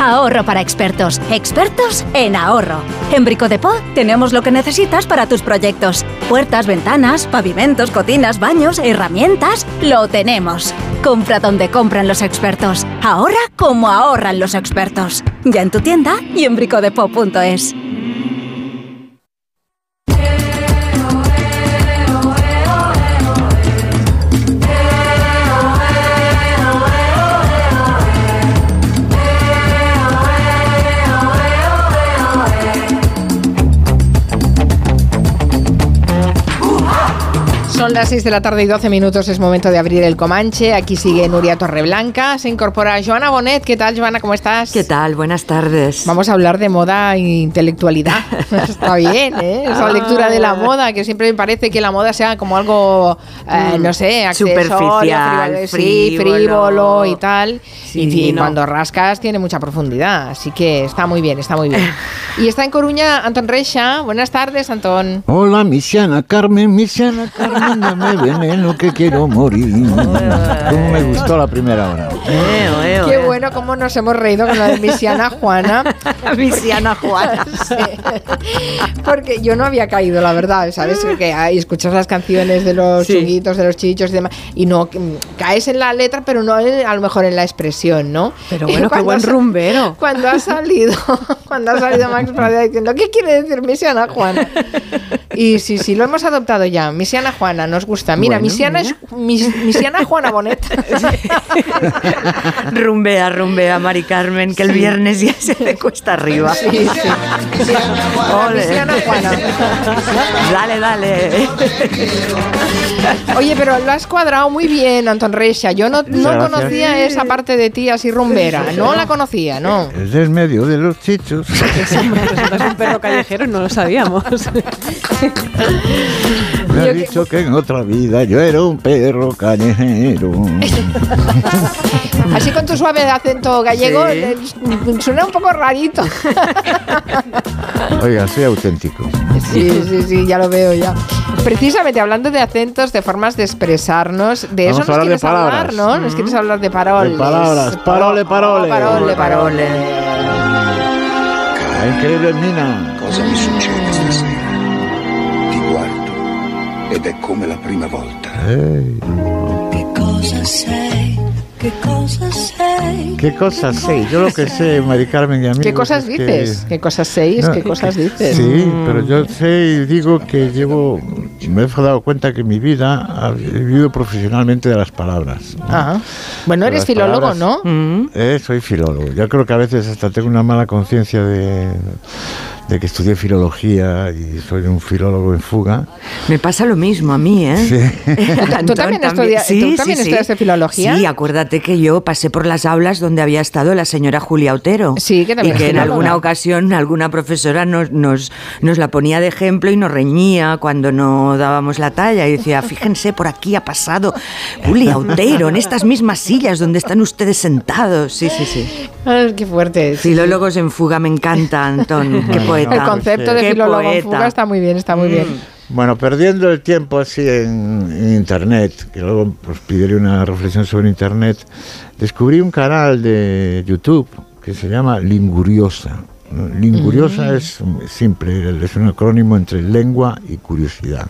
Ahorro para expertos. Expertos en ahorro. En Brico de Po tenemos lo que necesitas para tus proyectos. Puertas, ventanas, pavimentos, cocinas, baños, herramientas. Lo tenemos. Compra donde compran los expertos. Ahorra como ahorran los expertos. Ya en tu tienda y en bricodepo.es. Son las 6 de la tarde y 12 minutos, es momento de abrir el Comanche. Aquí sigue Nuria Torreblanca, se incorpora Joana Bonet. ¿Qué tal, Joana? ¿Cómo estás? ¿Qué tal? Buenas tardes. Vamos a hablar de moda e intelectualidad. Está bien, ¿eh? Esa lectura de la moda, que siempre me parece que la moda sea como algo, eh, Mm, no sé, superficial, frívolo, sí, frívolo. y tal. Sí, y no. cuando rascas tiene mucha profundidad, así que está muy bien, está muy bien. Y está en Coruña Antón Reixa. Buenas tardes, Antón. Hola, misiana Carmen, misiana Carmen, dame veneno que quiero morir. ¿Cómo me gustó la primera hora? Qué bueno cómo nos hemos reído con la de Misiana Juana. Misiana Juana. Sí. Porque yo no había caído, la verdad, ¿sabes? Que ahí escuchas las canciones de los Sí. chunguitos, de los chichos y demás, y no mm, caes en la letra, pero no en- a lo mejor en la expresión, ¿no? Pero bueno, qué buen rumbero. Cuando ha salido, cuando ha salido Max Pradera diciendo, ¿qué quiere decir Misiana Juana? Y sí, sí, lo hemos adoptado ya. Misiana Juana, nos gusta. Mira, Bueno, Misiana mira. es Mis- Misiana Juana Bonet. rumbea, rumbea, Mari Carmen, que el viernes ya se le cuesta arriba. Sí, sí. Misiana Juana. Dale, dale. Oye, pero lo has cuadrado muy bien, Anton Reixa. Yo no, no conocía esa parte de ti así rumbera. No la conocía, ¿no. Es del medio de los chichos. Es un perro callejero, no lo sabíamos. Me ha dicho que en otra vida yo era un perro callejero. Así con tu suave acento gallego Sí. suena un poco rarito. Oiga, soy auténtico. Sí, sí, sí, ya lo veo ya. Precisamente hablando de acentos, de formas de expresarnos, de Vamos eso nos quieres hablar. ¿no? Nos quieres hablar de paroles. De palabras. Parole, parole. Parole, parole. La increíble Nina. Cosa mi ed è come la prima volta. Cosa sei? Che cosa sei? ¿Qué cosas sé? Yo lo que sé, Mari Carmen y amigos. ¿Qué cosas que- dices? ¿Qué cosas seis? No, ¿Qué cosas dices? Sí, pero yo sé y digo que llevo, me he dado cuenta que mi vida ha vivido profesionalmente de las palabras. Ah. Bueno, De eres filólogo, palabras. ¿no? Eh, soy filólogo. Yo creo que a veces hasta tengo una mala conciencia de, de que estudié filología y soy un filólogo en fuga. Me pasa lo mismo a mí, ¿eh? Sí. ¿Tú también estudia- tú también estudiaste filología? Sí, acuérdate que yo pasé por las aulas donde había estado la señora Julia Otero. Sí, que también Y que en alguna ocasión alguna profesora nos, nos, nos la ponía de ejemplo y nos reñía cuando no dábamos la talla y decía, fíjense, por aquí ha pasado Julia Otero, en estas mismas sillas donde están ustedes sentados. Sí, sí, sí. Ay, qué fuerte. Filólogos en fuga, me encanta, Antón. Qué poeta. El concepto de Qué filólogo en fuga está muy bien, está muy bien. Bueno, perdiendo el tiempo así en, en Internet, que luego pues pediré una reflexión sobre Internet, descubrí un canal de YouTube que se llama Linguriosa. Linguriosa Mm. es simple, es un acrónimo entre lengua y curiosidad.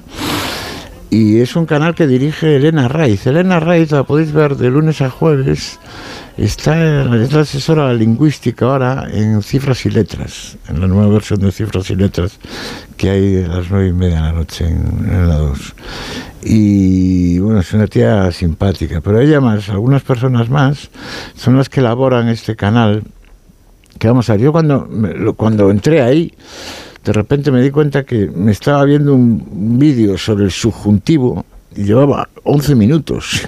Y es un canal que dirige Elena Raiz. Elena Raiz la podéis ver de lunes a jueves. Está es la asesora lingüística ahora en Cifras y Letras, en la nueva versión de Cifras y Letras que hay a las nueve y media de la noche en, en la 2. Y bueno, es una tía simpática, pero ella más, algunas personas más, son las que elaboran este canal. Que vamos a ver, yo cuando, cuando entré ahí, de repente me di cuenta que me estaba viendo un, vídeo sobre el subjuntivo llevaba 11 minutos.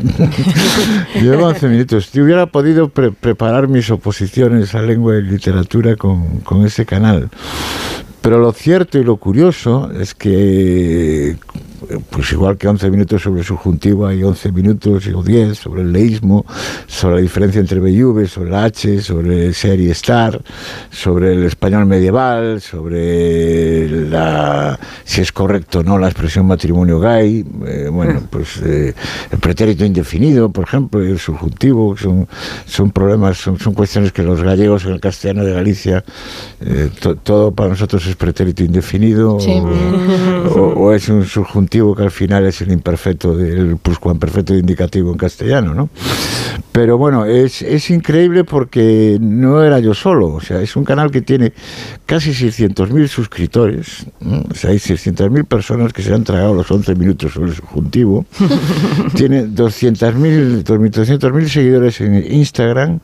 llevaba 11 minutos. Yo hubiera podido pre- preparar mis oposiciones a lengua y literatura con, con ese canal. Pero lo cierto y lo curioso es que, pues igual que 11 minutos sobre el subjuntivo, hay 11 minutos o 10 sobre el leísmo, sobre la diferencia entre B y V, sobre la H, sobre ser y estar, sobre el español medieval, sobre la, si es correcto o no la expresión matrimonio gay, eh, bueno, pues eh, el pretérito indefinido, por ejemplo, y el subjuntivo, son, son problemas, son, son cuestiones que los gallegos en el castellano de Galicia, eh, to- todo para nosotros es pretérito indefinido Sí. o, o- o es un subjuntivo que al final es el imperfecto del pluscuamperfecto indicativo en castellano, ¿no? Pero bueno, es, es increíble porque no era yo solo, o sea, es un canal que tiene casi 600.000 suscriptores, ¿no? o sea, hay 600.000 personas que se han tragado los 11 minutos sobre el subjuntivo, tiene 200.000, 200.000 seguidores en Instagram,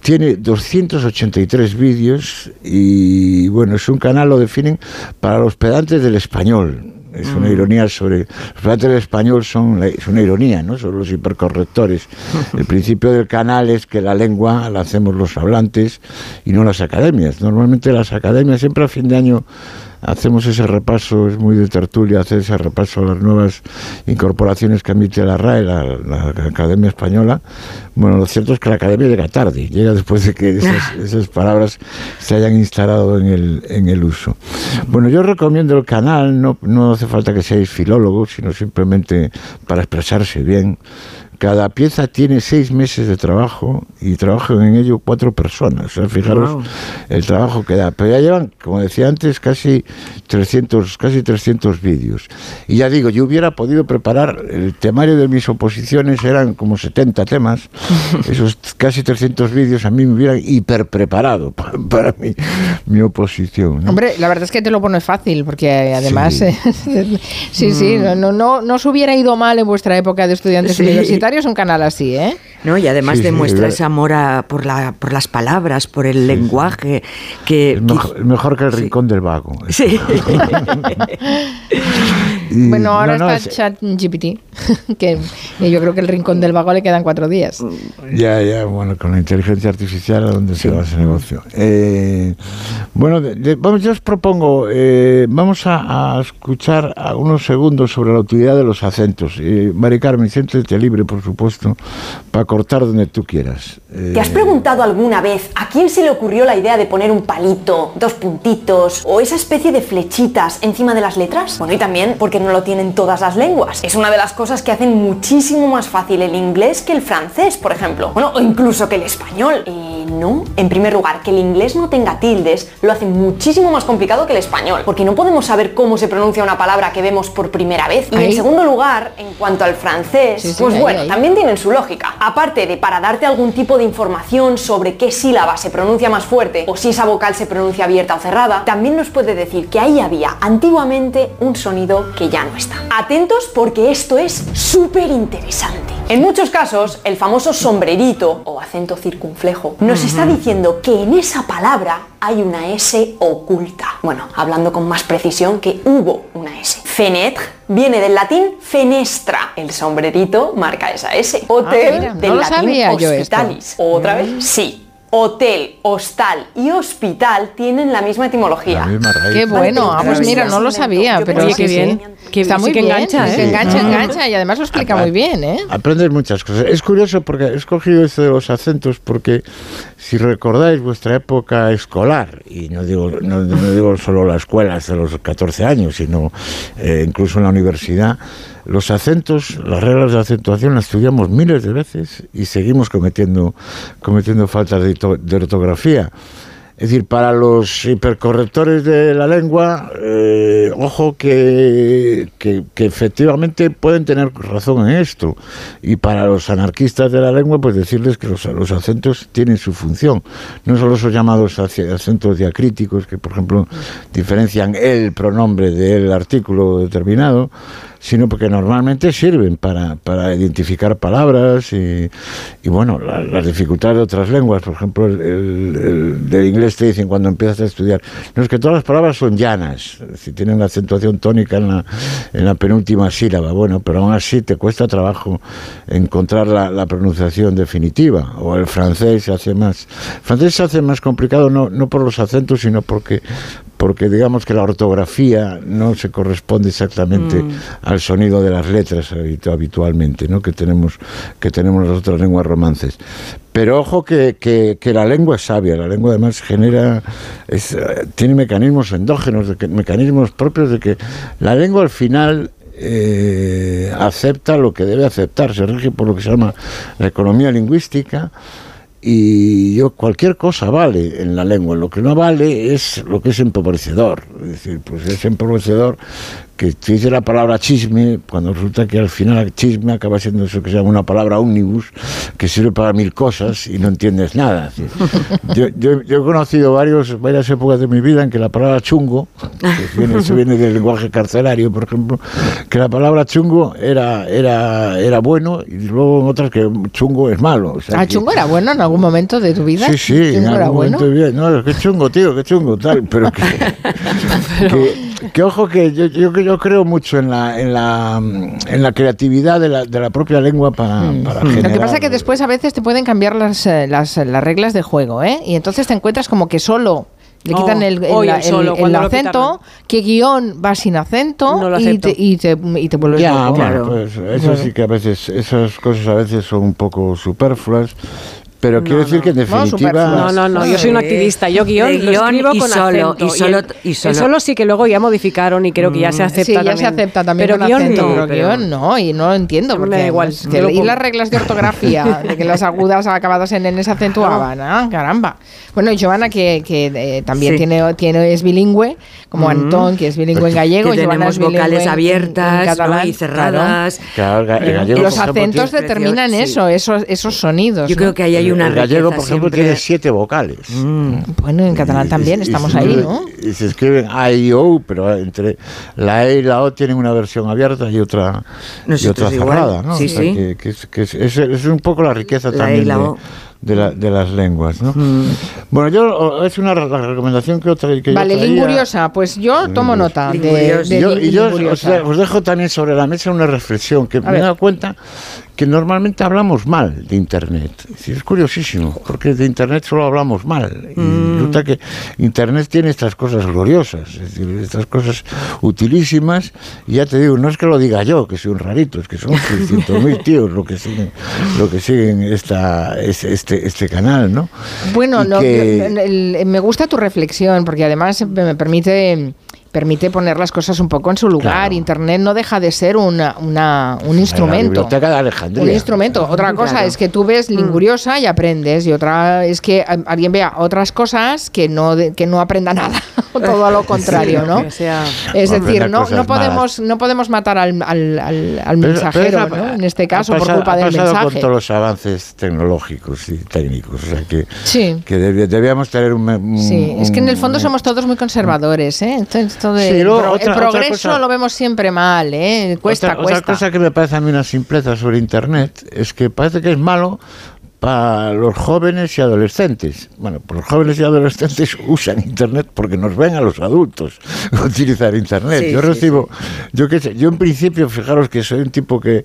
tiene 283 vídeos y bueno, es un canal, lo definen para los pedantes del español. Es una ironía sobre... Los hablantes del español son es una ironía, ¿no? Son los hipercorrectores. El principio del canal es que la lengua la hacemos los hablantes y no las academias. Normalmente las academias siempre a fin de año hacemos ese repaso, es muy de tertulia hacer ese repaso a las nuevas incorporaciones que admite la RAE, la, la Academia Española. Bueno, lo cierto es que la Academia llega tarde, llega después de que esas, esas palabras se hayan instalado en el, en el uso. Bueno, yo recomiendo el canal, no, no hace falta que seáis filólogos, sino simplemente para expresarse bien. Cada pieza tiene seis meses de trabajo y trabajan en ello cuatro personas. O sea, fijaros Guau. el trabajo que da. Pero ya llevan, como decía antes, casi 300, casi 300 vídeos. Y ya digo, yo hubiera podido preparar, el temario de mis oposiciones eran como 70 temas. Esos casi 300 vídeos a mí me hubieran hiper preparado para, para mi, mi oposición. ¿no? Hombre, la verdad es que te lo pones fácil, porque además, Sí. sí, sí, sí, no, no, no, no os hubiera ido mal en vuestra época de estudiantes Sí. universitarios un canal así, ¿eh? ¿No? Y además Sí, sí, demuestra verdad. ese amor a- por, la, por las palabras, por el lenguaje, que... Es mejor, mejor que el rincón del vago. Sí. Y- Bueno, ahora no, no, está es- ChatGPT, que yo creo que el rincón del vago le quedan cuatro días. Ya, ya, bueno, con la inteligencia artificial a dónde se va ese negocio. Eh, bueno, de- de- vamos, yo os propongo, eh, vamos a, a escuchar a unos segundos sobre la utilidad de los acentos. Eh, Mari Carmen, siéntete libre, por supuesto, para cortar donde tú quieras. Eh, ¿Te has preguntado alguna vez a quién se le ocurrió la idea de poner un palito, dos puntitos o esa especie de flechitas encima de las letras? Bueno, y también porque no lo tienen todas las lenguas. Es una de las cosas que hacen muchísimo más fácil el inglés que el francés, por ejemplo. Bueno, o incluso que el español. Eh, no. En primer lugar, que el inglés no tenga tildes lo hace muchísimo más complicado que el español, porque no podemos saber cómo se pronuncia una palabra que vemos por primera vez. Y Ahí. en segundo lugar, en cuanto al francés, Sí, sí, pues ahí, bueno, ahí. también tienen su lógica. Aparte de para darte algún tipo de información sobre qué sílaba se pronuncia más fuerte o si esa vocal se pronuncia abierta o cerrada, también nos puede decir que ahí había antiguamente un sonido que ya no está. Atentos porque esto es súper interesante. En muchos casos, el famoso sombrerito o acento circunflejo nos está diciendo que en esa palabra hay una S oculta. Bueno, hablando con más precisión que hubo una S. Fenêtre viene del latín fenestra. El sombrerito marca esa S. Hotel Ah, mira, del no latín hospitalis. ¿Otra vez? Sí. Hotel, hostal y hospital tienen la misma etimología. La misma raíz. Qué bueno, ah, pues mira, no lo sabía, pero Oye, sí, qué bien. Que- Está sí muy que bien, engancha, ¿eh? que engancha, engancha y además lo explica muy bien, ¿eh? Aprendes muchas cosas. Es curioso porque he escogido esto de los acentos porque si recordáis vuestra época escolar, y no digo, no, no digo solo la escuela hasta los 14 años, sino eh, incluso en la universidad, los acentos, las reglas de acentuación las estudiamos miles de veces y seguimos cometiendo, cometiendo faltas de, orto- de ortografía. Es decir, para los hipercorrectores de la lengua, eh, ojo que, que, efectivamente pueden tener razón en esto. Y para los anarquistas de la lengua, pues decirles que los, los acentos tienen su función. No solo esos llamados ace- acentos diacríticos, que por ejemplo diferencian el pronombre del artículo determinado, sino porque normalmente sirven para, para identificar palabras y, y, bueno, la- las dificultades de otras lenguas. Por ejemplo, el, el- el del inglés te dicen cuando empiezas a estudiar, no es que todas las palabras son llanas, si tienen la acentuación tónica en la, en la penúltima sílaba, bueno, pero aún así te cuesta trabajo encontrar la, la pronunciación definitiva. O el francés se hace más. El francés se hace más complicado no, no por los acentos, sino porque porque digamos que la ortografía no se corresponde exactamente Mm. al sonido de las letras habitu- habitualmente, ¿no? que tenemos que tenemos las otras lenguas romances. Pero ojo que, que- que la lengua es sabia, la lengua además genera, es, eh, tiene mecanismos endógenos, de que- mecanismos propios de que la lengua al final eh, acepta lo que debe aceptar, se rige por lo que se llama la economía lingüística y yo cualquier cosa vale en la lengua, lo que no vale es lo que es empobrecedor, es decir, pues es empobrecedor que te dice la palabra chisme, cuando resulta que al final chisme acaba siendo eso que se llama una palabra omnibus, que sirve para mil cosas y no entiendes nada. Yo, yo- yo he conocido varios, varias épocas de mi vida en que la palabra chungo, que viene, eso viene del lenguaje carcelario, por ejemplo, que la palabra chungo era, era, era bueno y luego en otras que chungo es malo. O sea Ah, que- chungo era bueno en algún momento de tu vida. Sí, sí, en Chungo era algún bueno. momento bien. No, qué chungo, tío, qué chungo, tal. Pero que, que, que ojo que yo, yo, yo creo mucho en la, en la, en la creatividad de la, de la propia lengua para, para Lo generar. que pasa es que después a veces te pueden cambiar las, eh, las, las reglas de juego, ¿eh? Y entonces te encuentras como que solo le Oh, quitan el, el- solo, lo acento, que guion va sin acento No lo y, te, y, te, y te vuelves Ya, loco. bueno, pues eso sí que a veces, esas cosas a veces son un poco superfluas, pero quiero decir que en definitiva... No, no, no, yo soy un activista. Yo guion, lo guion escribo y con solo, acento. y solo- el, y el solo- solo sí que luego ya modificaron y creo que ya se acepta Sí, ya también. se acepta también Pero con guion acento, no, pero guion no, y no lo entiendo. Porque da igual, que lo leí las reglas de ortografía, de que las agudas acabadas en N se acentuaban, ah, caramba. Bueno, y Giovanna, que, que eh, también Sí. tiene, tiene, es bilingüe, como Mm. Antón, que es bilingüe en Que gallego, y Giovanna tenemos es bilingüe vocales en- en abiertas, ¿no? catalán, y cerradas. Claro, gallego, Los acentos determinan eso, esos, esos sonidos. Yo ¿no? creo que ahí hay una El gallego, por ejemplo, siempre. tiene siete vocales. Bueno, en catalán también, Y- estamos ahí, ¿no? Y se escriben A y O, pero entre la E y la O tienen una versión abierta y otra, y otra igual, cerrada. ¿no? sí, O sea, sí. Que, que es, que es- es- es un poco la riqueza La E y también la de, O. de la- de las lenguas. ¿no? Bueno, yo es una recomendación que otra que yo Vale, traía. linguriosa, pues yo tomo nota de, de yo, y yo os, dejo también sobre la mesa una reflexión que me he dado cuenta que normalmente hablamos mal de Internet. Es, decir, es curiosísimo, porque de Internet solo hablamos mal. Y Mm. resulta que Internet tiene estas cosas gloriosas, es decir, estas cosas utilísimas. Y ya te digo, no es que lo diga yo, que soy un rarito, es que son 600.000 tíos lo que siguen, lo que siguen esta, este, este, este canal, ¿no? Bueno, no, que- me gusta tu reflexión porque además me permite permite poner las cosas un poco en su lugar. Claro. Internet no deja de ser una, una- un La instrumento. biblioteca de Alejandría. Un instrumento. Otra cosa Claro. es que tú ves linguriosa y aprendes y otra es que a- alguien vea otras cosas que no de- que no aprenda nada. Todo lo contrario, ¿no? Sea- Es decir, no, no podemos no podemos matar al, al, al- al mensajero, pero ¿no? ha- En este caso por culpa del pasado mensaje. con todos los avances tecnológicos y técnicos. O sea que, Sí. que debíamos tener un. un- Sí, es que en el fondo un- somos todos muy conservadores, ¿eh? Esto, esto de- Sí, luego el, pro- otra- progreso cosa- lo vemos siempre mal, ¿eh? Cuesta, otra, cuesta. Otra cosa que me parece a mí una simpleza sobre Internet es que parece que es malo para los jóvenes y adolescentes. Bueno, pues los jóvenes y adolescentes usan Internet porque nos ven a los adultos utilizar Internet. Sí, yo sí, recibo, yo qué sé, yo en principio, fijaros que soy un tipo que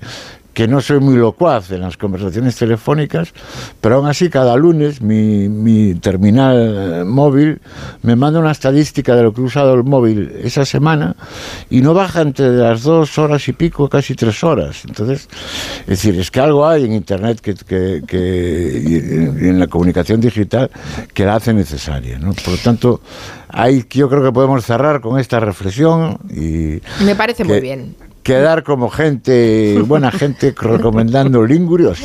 que no soy muy locuaz en las conversaciones telefónicas, pero aún así cada lunes mi, mi terminal móvil me manda una estadística de lo que he usado el móvil esa semana y no baja entre las dos horas y pico, casi tres horas. Entonces, es decir, es que algo hay en Internet que, que- que- y en- la comunicación digital que la hace necesaria. ¿no? Por lo tanto, ahí yo creo que podemos cerrar con esta reflexión y Me parece muy que- bien. Quedar como gente, buena gente, recomendando Linguriosa.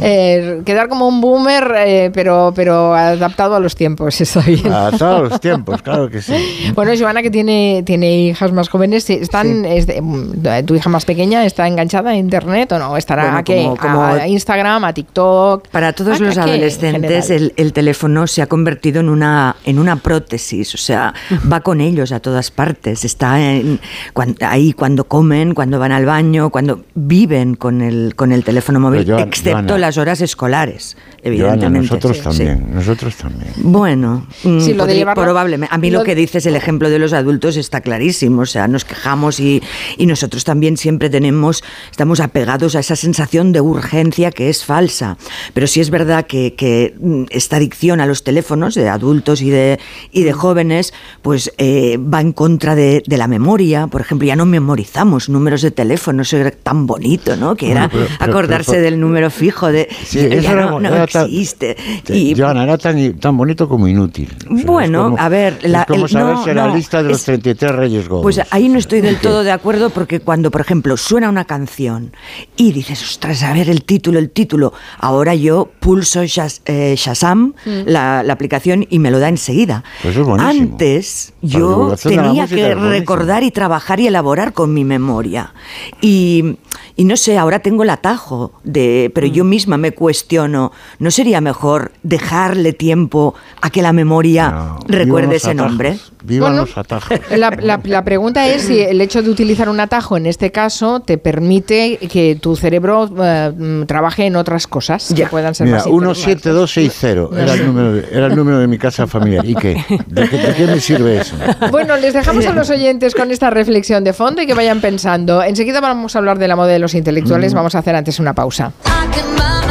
Eh, quedar como un boomer, eh, pero, pero adaptado a los tiempos, está bien. A todos los tiempos, claro que sí. Bueno, Giovanna, que tiene, tiene hijas más jóvenes, sí, están, es de- mm, ¿tu hija más pequeña está enganchada a Internet o no? ¿Estará Bueno, a qué? como- como- ¿A Instagram, a TikTok? Para todos ¿A- los a adolescentes el, el teléfono se ha convertido en una, en una prótesis, o sea, va con ellos a todas partes, está en- cuan- ahí cuando comen, cuando van al baño, cuando viven con el, con el teléfono móvil, excepto Joana, las horas escolares, Joana, evidentemente. nosotros Sí, también, sí. nosotros también. Bueno, mm, Sí, lo de podría- llevarlo- probablemente. A mí lo, lo- que dices, el ejemplo de los adultos está clarísimo. O sea, nos quejamos y, y nosotros también siempre tenemos, estamos apegados a esa sensación de urgencia que es falsa. Pero sí es verdad que, que, mm, esta adicción a los teléfonos de adultos y de, y de jóvenes, pues eh, va en contra de, de la memoria. Por ejemplo, ya no memorizamos números de teléfono, eso era tan bonito, ¿no? Que era Bueno, pero- pero- acordarse pero- del número fijo de Sí, eso era- no, no era existe. Y Joana, era tan, tan bonito como inútil. O sea, Bueno, es como- a ver, es la- como el- saberse no, la no, lista de los es- 33 Reyes Godos. Pues ahí no estoy del todo de acuerdo porque cuando, por ejemplo, suena una canción y dices, ostras, a ver el título, el título, ahora yo pulso Shaz- eh, Shazam, la, la aplicación, y me lo da enseguida. Pues eso es buenísimo. Antes Para yo tenía que es recordar y trabajar y elaborar con mi memoria. Y, y no sé, ahora tengo el atajo de, pero Mm. yo misma me cuestiono, ¿no sería mejor dejarle tiempo a que la memoria recuerde ese atajos. nombre? Vivan Bueno, los atajos. La, la- la pregunta es si el hecho de utilizar un atajo en este caso te permite que tu cerebro eh, mm, trabaje en otras cosas que puedan ser Mira, más interesantes. 17260 era el, número de, era el número de mi casa familiar. ¿Y qué? ¿De qué, de qué me sirve eso? Bueno, les dejamos a los oyentes con esta reflexión de fondo y que vayan pensando. Enseguida vamos a hablar de la moda de los intelectuales. Mm. Vamos a hacer antes una pausa.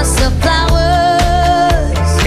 I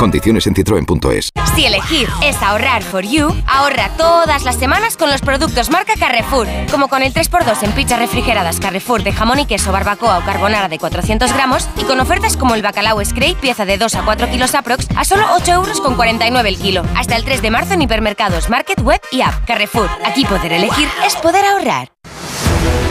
Condiciones en citroen.es. Si elegir es ahorrar for you, ahorra todas las semanas con los productos marca Carrefour, como con el 3x2 en pizzas refrigeradas Carrefour de jamón y queso, barbacoa o carbonara de 400 gramos y con ofertas como el bacalao Scrape, pieza de 2 a 4 kilos aprox, a solo 8 euros con 49 el kilo. Hasta el 3 de marzo en hipermercados, market, web y app. Carrefour, aquí poder elegir es poder ahorrar.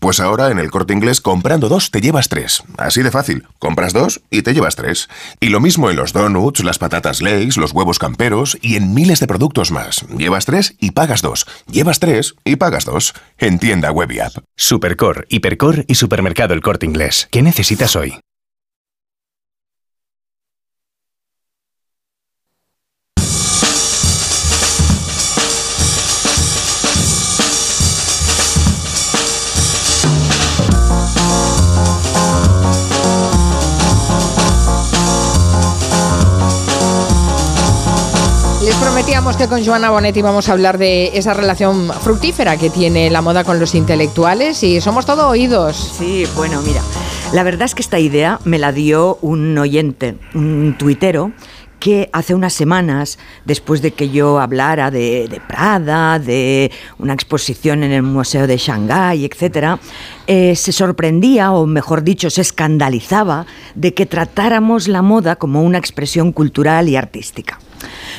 Pues ahora en el corte inglés comprando dos te llevas tres. Así de fácil. Compras dos y te llevas tres. Y lo mismo en los donuts, las patatas Lay's, los huevos camperos y en miles de productos más. Llevas tres y pagas dos. Llevas tres y pagas dos. En tienda web y app. Supercor, Hipercor y Supermercado El Corte Inglés. ¿Qué necesitas hoy? Prometíamos que con Joana Bonetti vamos a hablar de esa relación fructífera que tiene la moda con los intelectuales y somos todo oídos. Sí, bueno, mira, la verdad es que esta idea me la dio un oyente, un tuitero, que hace unas semanas, después de que yo hablara de, de Prada, de una exposición en el Museo de Shanghái, etcétera, eh, se sorprendía, o mejor dicho, se escandalizaba de que tratáramos la moda como una expresión cultural y artística.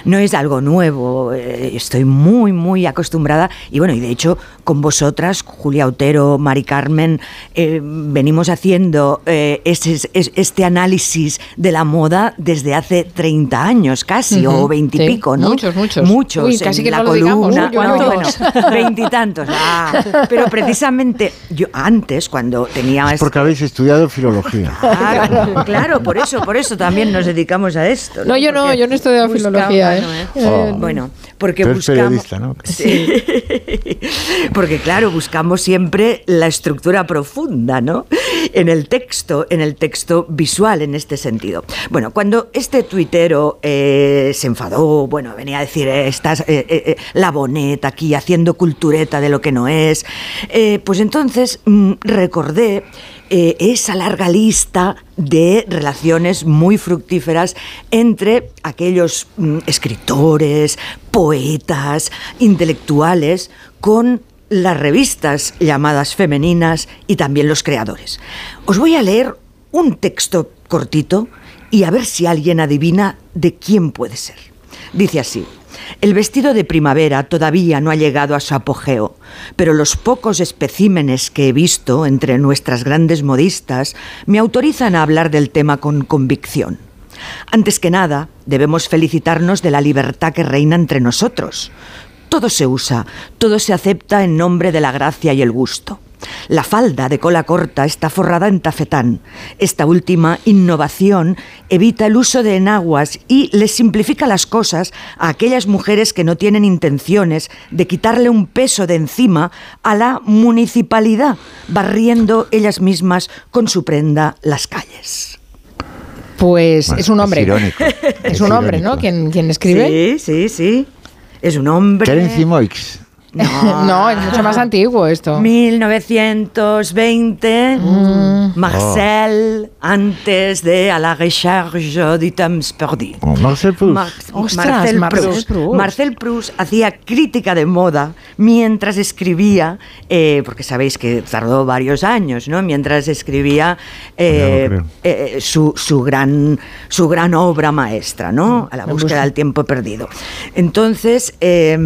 No es algo nuevo, eh, estoy muy, muy acostumbrada y bueno, y de hecho con vosotras, Julia Otero, Mari Carmen, eh, venimos haciendo eh, ese- es- este análisis de la moda desde hace 30 años casi, o 20 y sí, pico, ¿no? muchos, muchos. Muchos. Uy, casi en que la no lo digamos. columna. ¿cuántos? No, bueno, veintitantos. ah. pero precisamente yo antes, cuando tenía... Es porque habéis estudiado filología. Claro, claro, por eso, por eso también nos dedicamos a esto. No, yo no, yo no he estudiado buscamos- filología, ¿eh? Eh, Bueno, porque Tú eres buscamos... periodista, ¿no? Sí. Porque claro, buscamos siempre la estructura profunda, ¿no? En el texto, en el texto visual en este sentido. Bueno, cuando este tuitero eh, se enfadó, bueno, venía a decir, eh, estás eh, eh, eh, la boneta aquí haciendo cultureta de lo que no es, eh, pues entonces mm, recordé eh, esa larga lista de relaciones muy fructíferas entre aquellos mm, escritores, poetas, intelectuales, con las revistas llamadas femeninas y también los creadores. Os voy a leer un texto cortito y a ver si alguien adivina de quién puede ser. Dice así. El vestido de primavera todavía no ha llegado a su apogeo, pero los pocos especímenes que he visto entre nuestras grandes modistas me autorizan a hablar del tema con convicción. Antes que nada, debemos felicitarnos de la libertad que reina entre nosotros. Todo se usa, todo se acepta en nombre de la gracia y el gusto. La falda de cola corta está forrada en tafetán. Esta última innovación evita el uso de enaguas y les simplifica las cosas a aquellas mujeres que no tienen intenciones de quitarle un peso de encima a la municipalidad, barriendo ellas mismas con su prenda las calles. Pues Bueno, es un hombre. es irónico. Es Es un hombre, irónico. ¿no? Quien, quien escribe. Sí, sí, sí. Es un hombre. Terence Moix. No, es mucho más antiguo esto. 1920, Marcel, antes de A la recherche du temps perdu. Oh, Marcel Proust. Mar- Ostras, Marcel, Marcel Proust. Proust. Marcel Proust hacía crítica de moda mientras escribía, eh, porque sabéis que tardó varios años, ¿no? Mientras escribía eh, eh, su, su gran, su gran obra maestra, ¿no? A la búsqueda del tiempo perdido. Entonces, eh,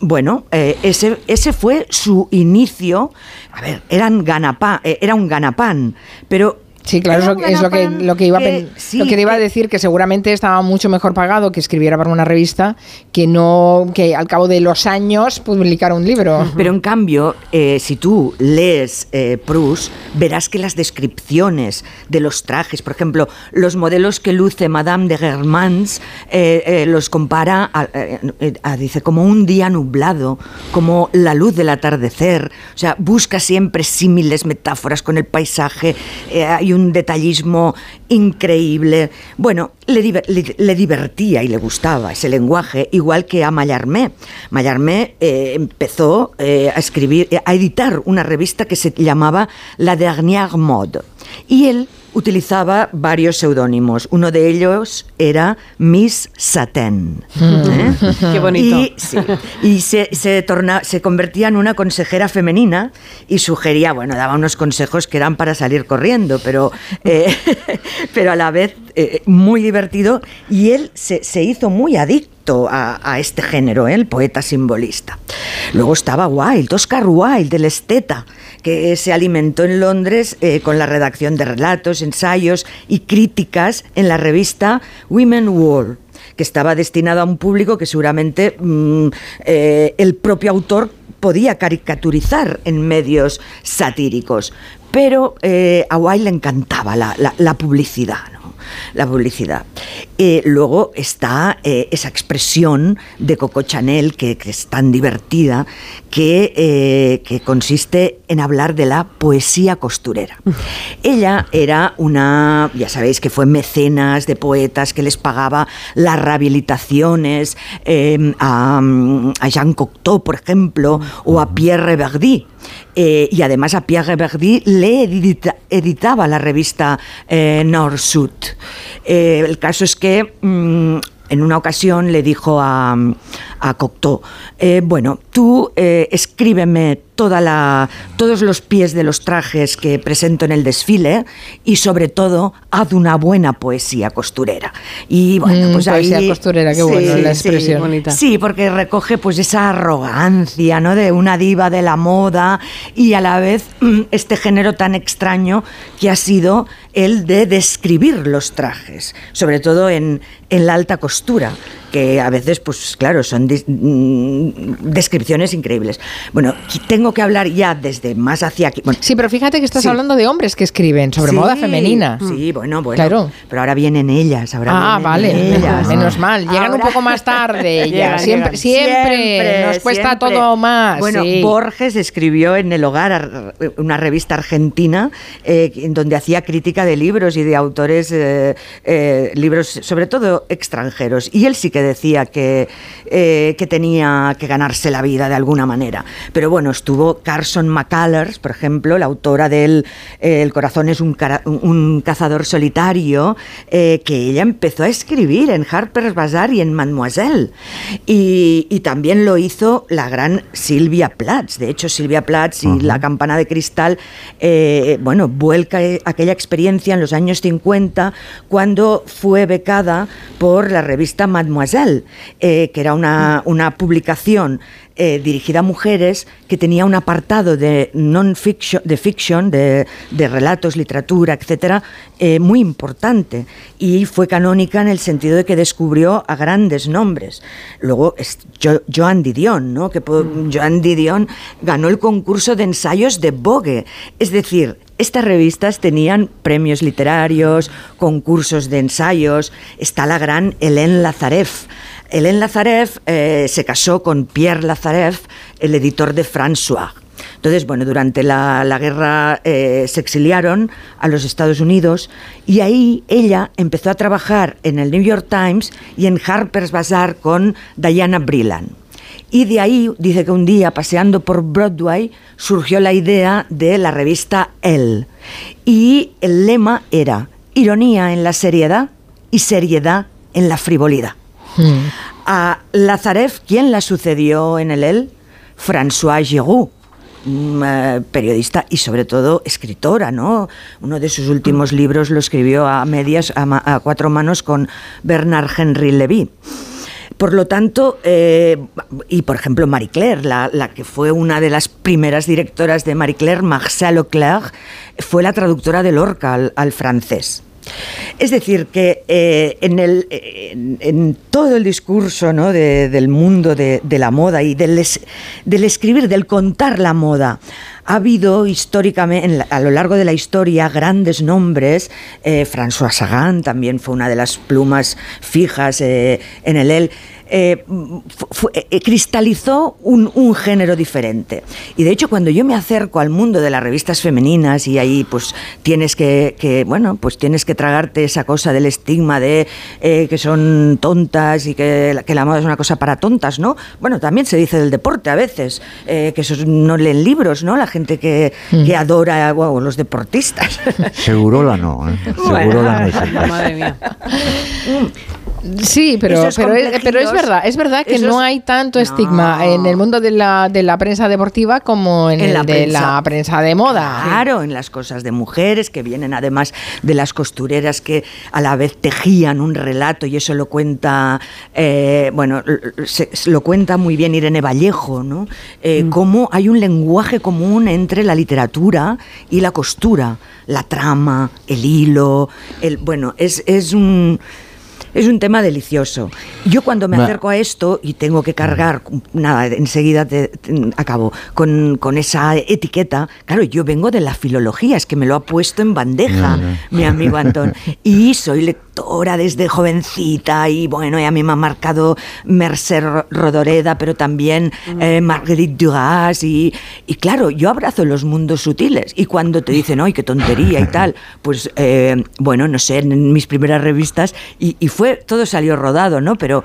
bueno, eh, ese, ese fue su inicio. A ver, eran ganapán, eh, era un ganapán, pero Sí, claro, es es lo que, lo que iba a que- sí, lo que te iba a decir que seguramente estaba mucho mejor pagado que escribiera para una revista que no que al cabo de los años publicara un libro. Pero en cambio, eh, si tú lees eh, Proust, verás que las descripciones de los trajes, por ejemplo, los modelos que luce Madame de Germans, eh, eh, los compara, a- a- dice, como un día nublado, como la luz del atardecer. O sea, busca siempre símiles, metáforas con el paisaje. eh, hay un detallismo increíble. Bueno, le, diver- le- le divertía y le gustaba ese lenguaje, igual que a Mallarmé. Mallarmé eh, empezó eh, a escribir, a editar una revista que se llamaba La Dernière Mode. Y él utilizaba varios seudónimos. Uno de ellos era Miss Satin. ¿eh? Qué bonito. Y, sí, y se, se, torna- se convertía en una consejera femenina y sugería, bueno, daba unos consejos que eran para salir corriendo, pero, eh, pero a la vez eh, muy divertido y él se, se hizo muy adicto a, este género, ¿eh? el poeta simbolista. Luego estaba Wilde, Oscar Wilde, el esteta, que se alimentó en Londres eh, con la redacción de relatos, ensayos y críticas en la revista Women World que estaba destinado a un público que seguramente mm, eh, el propio autor podía caricaturizar en medios satíricos. Pero eh, a Wilde le encantaba la, la- la publicidad, ¿no? La publicidad. Eh, luego está eh, esa expresión de Coco Chanel, que, que es tan divertida, que, eh, que consiste en hablar de la poesía costurera. Ella era una, ya sabéis que fue mecenas de poetas que les pagaba las rehabilitaciones eh, a, a Jean Cocteau, por ejemplo, o a Pierre Verdi. Eh, y además a Pierre Verdi le edita- editaba la revista eh, Nord-Sud. Eh, el caso es que mm, en una ocasión le dijo a, a Cocteau, eh, bueno, tú eh, escríbeme toda la, todos los pies de los trajes que presento en el desfile y sobre todo haz una buena poesía costurera. Y bueno, Mm, pues ahí... poesía costurera, qué bueno la expresión. bonita. Sí, porque recoge pues esa arrogancia, ¿no? De una diva de la moda y a la vez mm, este género tan extraño que ha sido el de describir los trajes, sobre todo en, en la alta costura, que a veces, pues claro, son mm, descripciones increíbles. Bueno, tengo que hablar ya desde más hacia aquí. Bueno, Sí, pero fíjate que estás Sí. hablando de hombres que escriben sobre Sí, moda femenina. Sí, bueno, bueno. Claro. Pero ahora vienen ellas, ahora Ah, vale, ellas. menos mal. Llegan un poco más tarde siempre, siempre, nos cuesta siempre. todo más. Bueno, sí. Borges escribió en El Hogar, ar- una revista argentina, eh, en donde hacía crítica de libros y de autores, eh, eh, libros sobre todo extranjeros. Y él sí que decía que, eh, que tenía que ganarse la vida de alguna manera. Pero bueno, estuvo Carson McCullers, por ejemplo, la autora del eh, El corazón es un, cara- un cazador solitario, eh, que ella empezó a escribir en Harper's Bazaar y en Mademoiselle. Y, y también lo hizo la gran Silvia Plath. De hecho, Silvia Plath y La campana de cristal, bueno, vuelca aquella experiencia en los años 50 cuando fue becada por la revista Mademoiselle Eh, que era una, una publicación eh, dirigida a mujeres que tenía un apartado de non-fiction, de fiction, de, de relatos, literatura, etcétera, eh, muy importante. Y fue canónica en el sentido de que descubrió a grandes nombres. Luego, es Jo- Joan Didion, ¿no? Que po- Joan Didion ganó el concurso de ensayos de Vogue. Es decir, estas revistas tenían premios literarios, concursos de ensayos. Está la gran Hélène Lazareff. Hélène Lazareff eh, se casó con Pierre Lazareff, el editor de François. Entonces, bueno, durante la, la guerra eh, se exiliaron a los Estados Unidos y ahí ella empezó a trabajar en el New York Times y en Harper's Bazaar con Diana Brillan. Y de ahí dice que un día, paseando por Broadway, surgió la idea de la revista Elle. Y el lema era ironía en la seriedad y seriedad en la frivolidad. A Lazareff, ¿quién la sucedió en el Elle? François Giroud, mm, eh, periodista y sobre todo escritora, ¿no? Uno de sus últimos libros lo escribió a medias, a, ma- a cuatro manos con Bernard Henry Levy. Por lo tanto, eh, y por ejemplo Marie Claire, la, que fue una de las primeras directoras de Marie Claire, Marcel Leclerc, fue la traductora de Lorca al, francés. Es decir, que eh, en, el, en, todo el discurso ¿no? de- del mundo de, la moda y del, del escribir, del contar la moda, ha habido históricamente, a lo largo de la historia, grandes nombres. Eh, François Sagan también fue una de las plumas fijas eh, en el EL. Eh, fu- eh, cristalizó un, un género diferente. Y de hecho, cuando yo me acerco al mundo de las revistas femeninas y ahí pues tienes que, que, bueno, pues tienes que tragarte esa cosa del estigma de eh, que son tontas y que la, que la moda es una cosa para tontas, ¿no? Bueno, también se dice del deporte a veces, eh, que esos no leen libros, ¿no? La gente que, que adora, wow, los deportistas. Segurola no, ¿eh? Segurola no es el caso. Madre mía. Sí, pero, pero, es, pero es complejillos, verdad, es verdad que esos- no hay tanto estigma en el mundo de la, de la prensa deportiva como en, En el la de prensa. la prensa de moda. Claro, en las cosas de mujeres que vienen además de las costureras que a la vez tejían un relato y eso lo cuenta, eh, bueno, se- lo cuenta muy bien Irene Vallejo, ¿no? Eh, Cómo hay un lenguaje común entre la literatura y la costura, la trama, el hilo, el, bueno, es, es un... Es un tema delicioso. Yo cuando me acerco a esto y tengo que cargar, nada, enseguida te, te- acabo, con, con esa etiqueta, claro, yo vengo de la filología, es que me lo ha puesto en bandeja mi amigo Antón. Y soy lectora desde jovencita y bueno, y a mí me ha marcado Mercer Ro- Rodoreda, pero también eh, Marguerite Duras y, y claro, yo abrazo los mundos sutiles y cuando te dicen, ¡ay, qué tontería y tal! Pues eh, bueno, no sé, en mis primeras revistas y, y fue, todo salió rodado, ¿no? Pero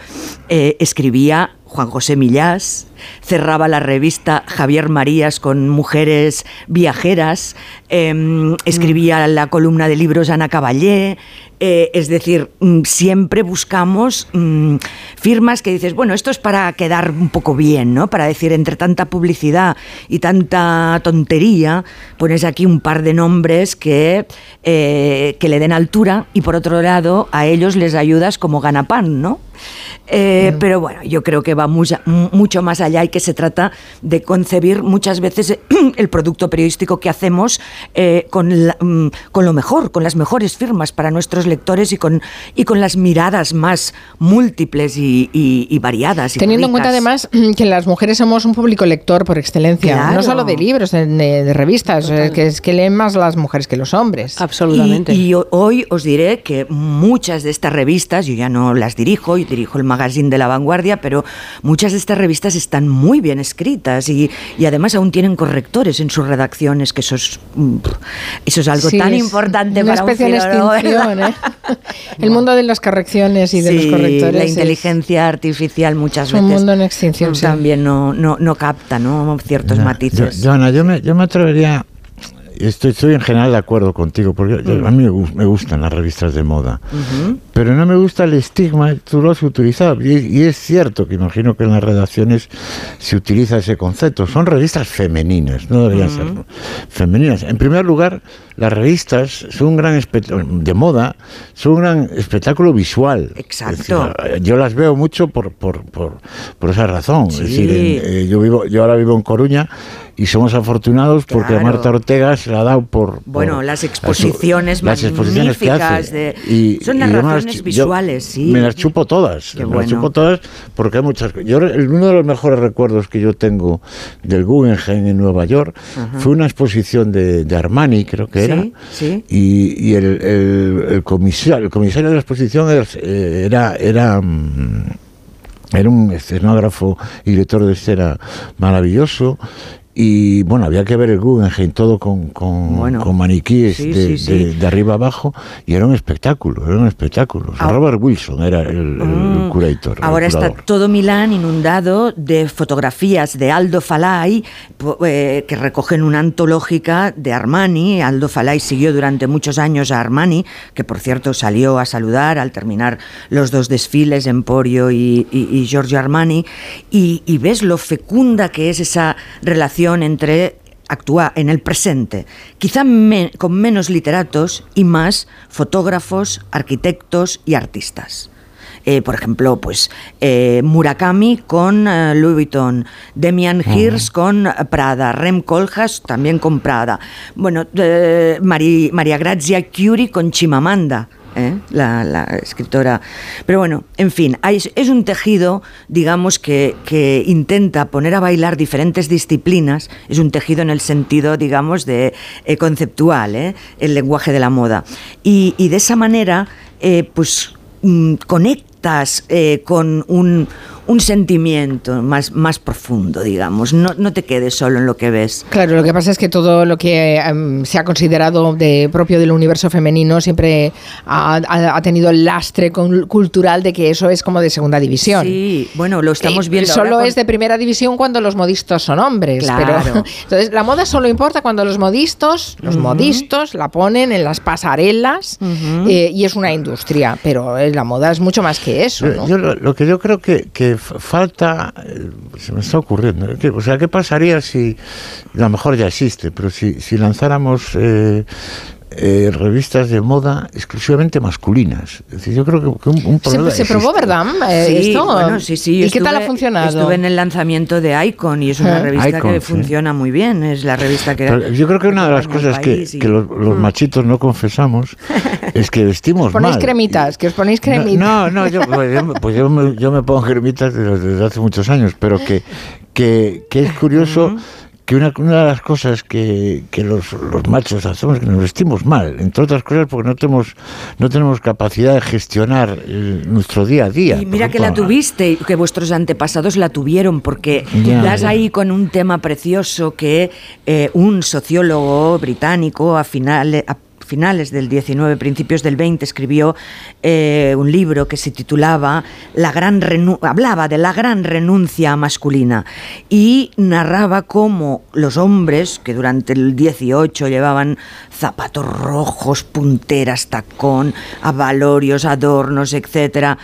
eh, escribía Juan José Millás, cerraba la revista Javier Marías con mujeres viajeras, eh, escribía la columna de libros Ana Caballé, eh, es decir, mm, siempre buscamos mm, firmas que dices, bueno, esto es para quedar un poco bien, ¿no? Para decir, entre tanta publicidad y tanta tontería, pones aquí un par de nombres que, eh, que le den altura y por otro lado a ellos les ayudas como ganapán, ¿no? Eh, Pero bueno, yo creo que va mucha- mucho más allá y que se trata de concebir muchas veces eh, el producto periodístico que hacemos eh, con, la- mm, con lo mejor, con las mejores firmas para nuestros lectores y con, y con las miradas más múltiples y, y- y variadas. y Teniendo en cuenta además que las mujeres somos un público lector por excelencia, Claro. no solo de libros, de, revistas, que es que leen más las mujeres que los hombres. Absolutamente. Y, y ho- hoy os diré que muchas de estas revistas, yo ya no las dirijo, y dirijo el magazine de la vanguardia, pero muchas de estas revistas están muy bien escritas y, y además aún tienen correctores en sus redacciones, que eso es, mm, eso es algo Sí, tan es importante una para un especie de filólogo, ¿eh? El mundo de las correcciones y de los correctores. la es- inteligencia artificial muchas es un veces mundo en extinción, sí. también no, no, no capta ¿no? ciertos matices. yo- Joana, yo me, yo me atrevería, estoy, estoy en general de acuerdo contigo, porque Mm. a mí me, gus- me gustan las revistas de moda, pero no me gusta el estigma, tú lo has utilizado, y, y es cierto que imagino que en las redacciones se utiliza ese concepto. Son revistas femeninas, no deberían ser femeninas. En primer lugar, las revistas son un gran de moda, son un gran espectáculo visual. Exacto. Es decir, yo las veo mucho por, por, por, por esa razón. Es Sí. decir, en- eh, yo, vivo, yo ahora vivo en Coruña y somos afortunados porque a. Marta Ortega se la ha dado por... Bueno, por- las exposiciones su- las exposiciones que magníficas hace. de- Y- son yo las narraciones chu- visuales, yo sí. Me las chupo todas. Qué me las chupo todas porque hay muchas... Yo, el- uno de los mejores recuerdos que yo tengo del Guggenheim en Nueva York Ajá. fue una exposición de, de Armani, creo que Sí, era. sí. Y, y el, el- el comisario, el comisario de la exposición era, eh, era, era, mm, era un escenógrafo y director de escena maravilloso. Y bueno, había que ver el Guggenheim todo con, con, Bueno, con maniquíes sí, de, sí, sí. de- de arriba abajo y era un espectáculo, era un espectáculo. O sea, Ah. Robert Wilson era el, el- el Mm. curator. el Ahora está curador. todo Milán inundado de fotografías de Aldo Falai eh, que recogen una antológica de Armani. Aldo Falai siguió durante muchos años a Armani, que por cierto salió a saludar al terminar los dos desfiles, Emporio y, y- y Giorgio Armani. Y, y ves lo fecunda que es esa relación entre actúa en el presente, quizá me- con menos literatos y más fotógrafos, arquitectos y artistas. Eh, por ejemplo, pues eh, Murakami con eh, Louis Vuitton, Demian Hirst con eh, Prada, Rem Koolhaas también con Prada, bueno, María Grazia Curie con Chimamanda. ¿Eh? La, escritora. Pero bueno, en fin, es un tejido, digamos, que, que intenta poner a bailar diferentes disciplinas. Es un tejido en el sentido, digamos, de eh, conceptual, ¿eh? el lenguaje de la moda. Y, de esa manera, pues mm, conectas con un, un sentimiento más, más profundo, digamos. No, no te quedes solo en lo que ves. Claro, lo que pasa es que todo lo que em, se ha considerado de propio del universo femenino siempre ha, ha- ha tenido el lastre con- cultural de que eso es como de segunda división. Sí, bueno, lo estamos Eh, viendo. Solo ahora con- es de primera división cuando los modistos son hombres. Claro. Pero, entonces, la moda solo importa cuando los modistos, los Ujú. modistos la ponen en las pasarelas eh, y es una industria. Pero eh, la moda es mucho más que eso. Yo- ¿no? yo lo, lo que yo creo que, que falta, se me está ocurriendo, o sea, ¿qué pasaría si, a lo mejor ya existe, pero si, si lanzáramos eh, eh, revistas de moda exclusivamente masculinas? Es decir, yo creo que, que un, problema se probó. ¿verdad? Eh, Sí, esto? bueno, sí, sí. ¿Y qué tal ha funcionado? Estuve en el lanzamiento de Icon y es una revista Icon, que sí. funciona muy bien. Es la revista que. Pero yo creo que una de las cosas que, país y- que los, los Mm. machitos no confesamos es que vestimos Os ponéis mal. cremitas, que os ponéis cremitas. No, no, yo, pues yo, pues yo me, yo me pongo cremitas desde, desde hace muchos años, pero que, que, que es curioso que una, una de las cosas que, que los, los machos hacemos es que nos vestimos mal, entre otras cosas porque no tenemos, no tenemos capacidad de gestionar eh, nuestro día a día. Y mira que la tuviste, y que vuestros antepasados la tuvieron, porque Ya, das ya. ahí con un tema precioso que eh, un sociólogo británico a finales... a finales del 19, principios del 20, escribió eh, un libro que se titulaba La gran hablaba de la gran renuncia masculina y narraba cómo los hombres que durante el 18 llevaban zapatos rojos, punteras, tacón, avalorios, adornos, etcétera,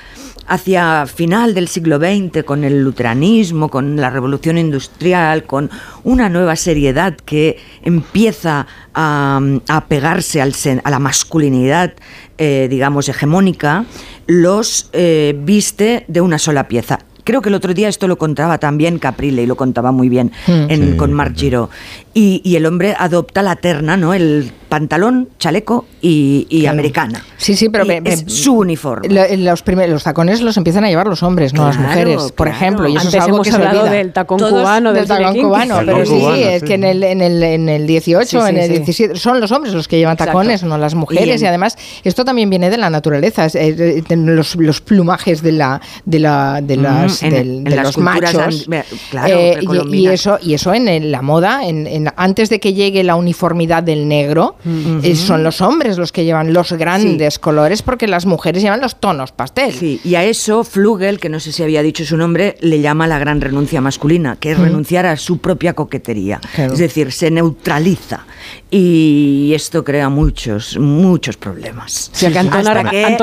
hacia final del siglo XX, con el luteranismo, con la revolución industrial, con una nueva seriedad que empieza a, a pegarse al sen- a la masculinidad, eh, digamos, hegemónica, los eh, viste de una sola pieza. Creo que el otro día esto lo contaba también Caprile y lo contaba muy bien en- Sí, con Marc Giró. Y, y el hombre adopta la terna, ¿no? El pantalón, chaleco y, y Claro. americana. Sí, sí, pero me- me- es su uniforme. Lo- los, primer- los tacones los empiezan a llevar los hombres, no las Claro, mujeres, por claro. ejemplo. Y eso Antes es algo hemos que se hablado olvida. del tacón Todos- cubano, del del tacón cubano, pero Tacón sí, cubano, es sí. que en el, en el, en el 18, Sí, sí, en el sí. 17, son los hombres los que llevan Exacto. tacones, no las mujeres. Y Y, además, esto también viene de la naturaleza, es- es- es- de los, los plumajes de la de la de, las, Mm, en- del- en de los machos. and- claro, Eh, y- eso y eso en el- la moda, en, antes de que llegue la uniformidad del negro, eh, son los hombres los que llevan los grandes colores porque las mujeres llevan los tonos pastel. Sí, y a eso Flugel, que no sé si había dicho su nombre, le llama la gran renuncia masculina, que es renunciar a su propia coquetería. Claro. Es decir, se neutraliza. Y esto crea muchos, muchos problemas. Sí, que Hasta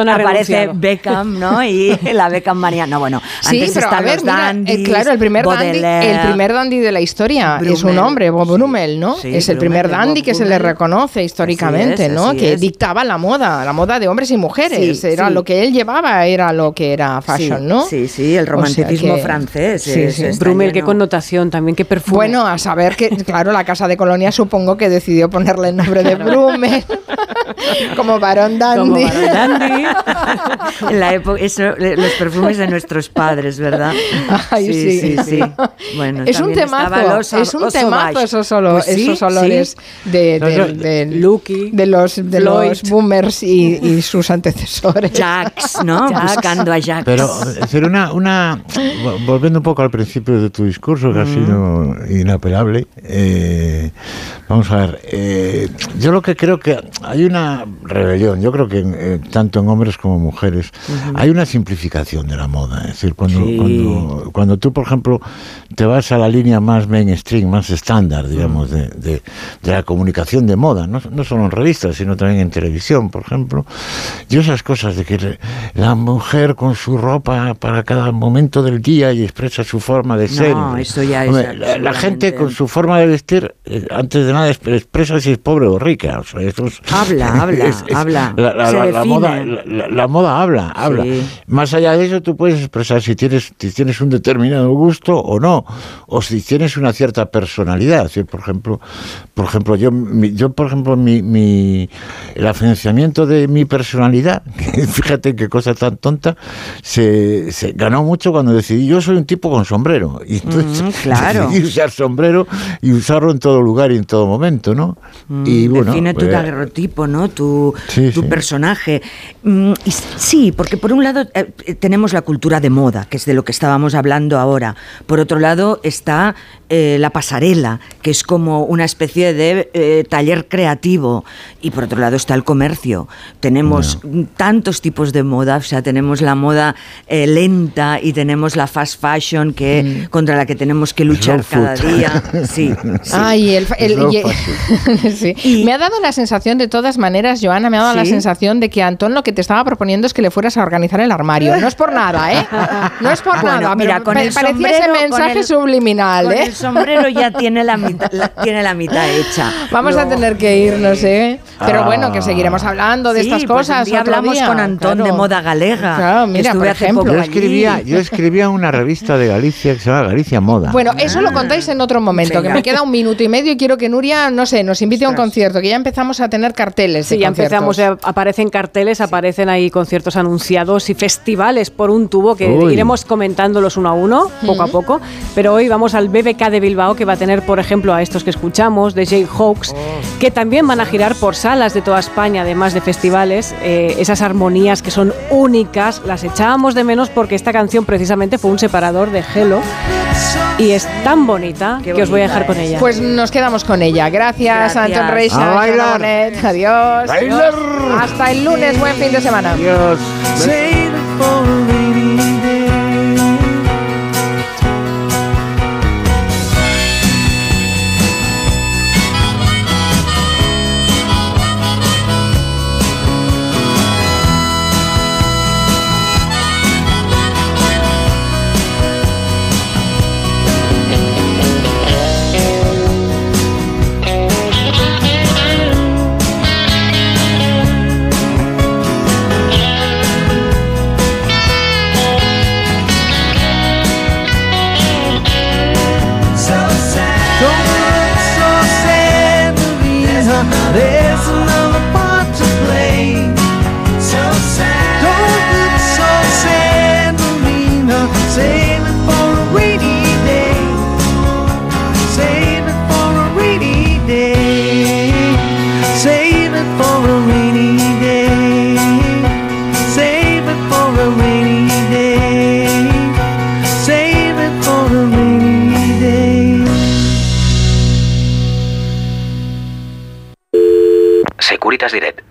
que aparece. Beckham, ¿no? Y la Beckham María. No, bueno, Sí, antes pero a ver, los mira, eh, claro, el primer, dandy, el primer dandy de la historia es un hombre, Bob Brummel, ¿no? Sí, es el primer dandy Bob que se le reconoce históricamente, es, ¿no? Que es. dictaba la moda, la moda de hombres y mujeres. Sí, era sí. lo que él llevaba, era lo que era fashion, Sí, ¿no? sí, sí, el O sea romanticismo que- francés. Sí, es- Brummel, qué connotación también, qué perfume. Bueno, a saber que, claro, la Casa de Colonia supongo que decidió ponerle el nombre de Brummel como varón dandy. Como varón dandy. En la época, eso, le- los perfumes de nuestros padres, ¿verdad? Ay, sí. sí, sí. Bueno, es un temazo, es un temazo esos, olo- Pues sí, esos olores sí. de, de- de- Lucky, de los, de los boomers y, y sus antecesores. Jax, ¿no? Jax. Buscando a Jax. Pero, es decir, una, una, vo- volviendo un poco al principio de tu discurso, que ha sido inapelable, eh, vamos a ver, eh, yo lo que creo que hay una rebelión, yo creo que eh, tanto en hombres como mujeres, hay una simplificación de la moda, es decir, cuando, Sí. cuando, cuando tú, por ejemplo, te vas a la línea más mainstream, más estándar, digamos, de, de- de la comunicación de moda, no, no solo en revistas, sino también en televisión, por ejemplo, yo esas cosas de que la mujer con su ropa para cada momento del día y expresa su forma de ser. No, eso ya es Hombre, la, la gente con su forma de vestir, antes de nada, exp- expresa si es pobre o rica. o sea, es- Habla, habla, habla, La, la- se la- moda, la, moda habla, habla. Sí. Más allá de eso, tú puedes expresar si tienes, si tienes un determinado gusto o no, o si tienes una cierta personalidad. Si, por ejemplo, por ejemplo, yo, mi- yo por ejemplo, mi, mi- el financiamiento de mi personalidad, fíjate qué cosa tan tonta, se, se ganó mucho cuando decidí, yo soy un tipo con sombrero, y entonces Mm, claro. decidí usar sombrero y usarlo en todo lugar y en todo momento, ¿no? y bueno, Define tu pues, daguerrotipo, ¿no? Tu, Sí, tu sí. personaje. Mm, y sí, porque por un lado eh, eh, tenemos la cultura de moda, que es de lo que estábamos hablando ahora. Por otro lado está eh, la pasarela, que es como una especie de eh, taller creativo. Y por otro lado está el comercio. Tenemos mm, tantos tipos de moda, o sea, tenemos la moda eh, lenta y tenemos la fast fashion que contra la que tenemos que luchar Slow cada día. Sí, sí. Ay, el, el- Slow y- Sí. Me ha dado la sensación, de todas maneras, Joana, me ha dado la sensación de que Antón lo que te estaba proponiendo es que le fueras a organizar el armario. No es por nada, ¿eh? No es por Bueno, nada. mira, con el parecía sombrero, ese con mensaje el- subliminal, Con ¿eh? el sombrero ya tiene la mitad, la- tiene la mitad hecha. Vamos a tener que irnos, ¿eh? Pero bueno, que seguiremos hablando de Sí, estas pues un cosas. día otro hablamos día, con Antón de moda galega. Claro, mira, Estuve por hace ejemplo. poco Yo escribía, yo escribía una revista de Galicia que se llama Galicia Moda. Bueno, eso lo contáis en otro momento, que me queda un minuto y medio y quiero que Nuria, no sé, nos invite a un concierto, que ya empezamos a tener carteles. Sí, de ya conciertos. empezamos, aparecen carteles, aparecen ahí conciertos anunciados y festivales por un tubo que Uy. iremos comentándolos uno a uno, poco a poco. Pero hoy vamos al BBK de Bilbao, que va a tener, por ejemplo, a estos que escuchamos, de Jay Hawks, que también van a girar por salas de toda España, además de festivales. Eh, esas armonías que son únicas, las echábamos de menos porque esta canción precisamente fue un separador de Hello y es tan bonita que os voy a bonita dejar con es. ella. Pues nos quedamos con ella. Gracias, Gracias. Antón Reisa. A. Bonet. Adiós. Bailar. Hasta el lunes. Buen fin de semana. Adiós.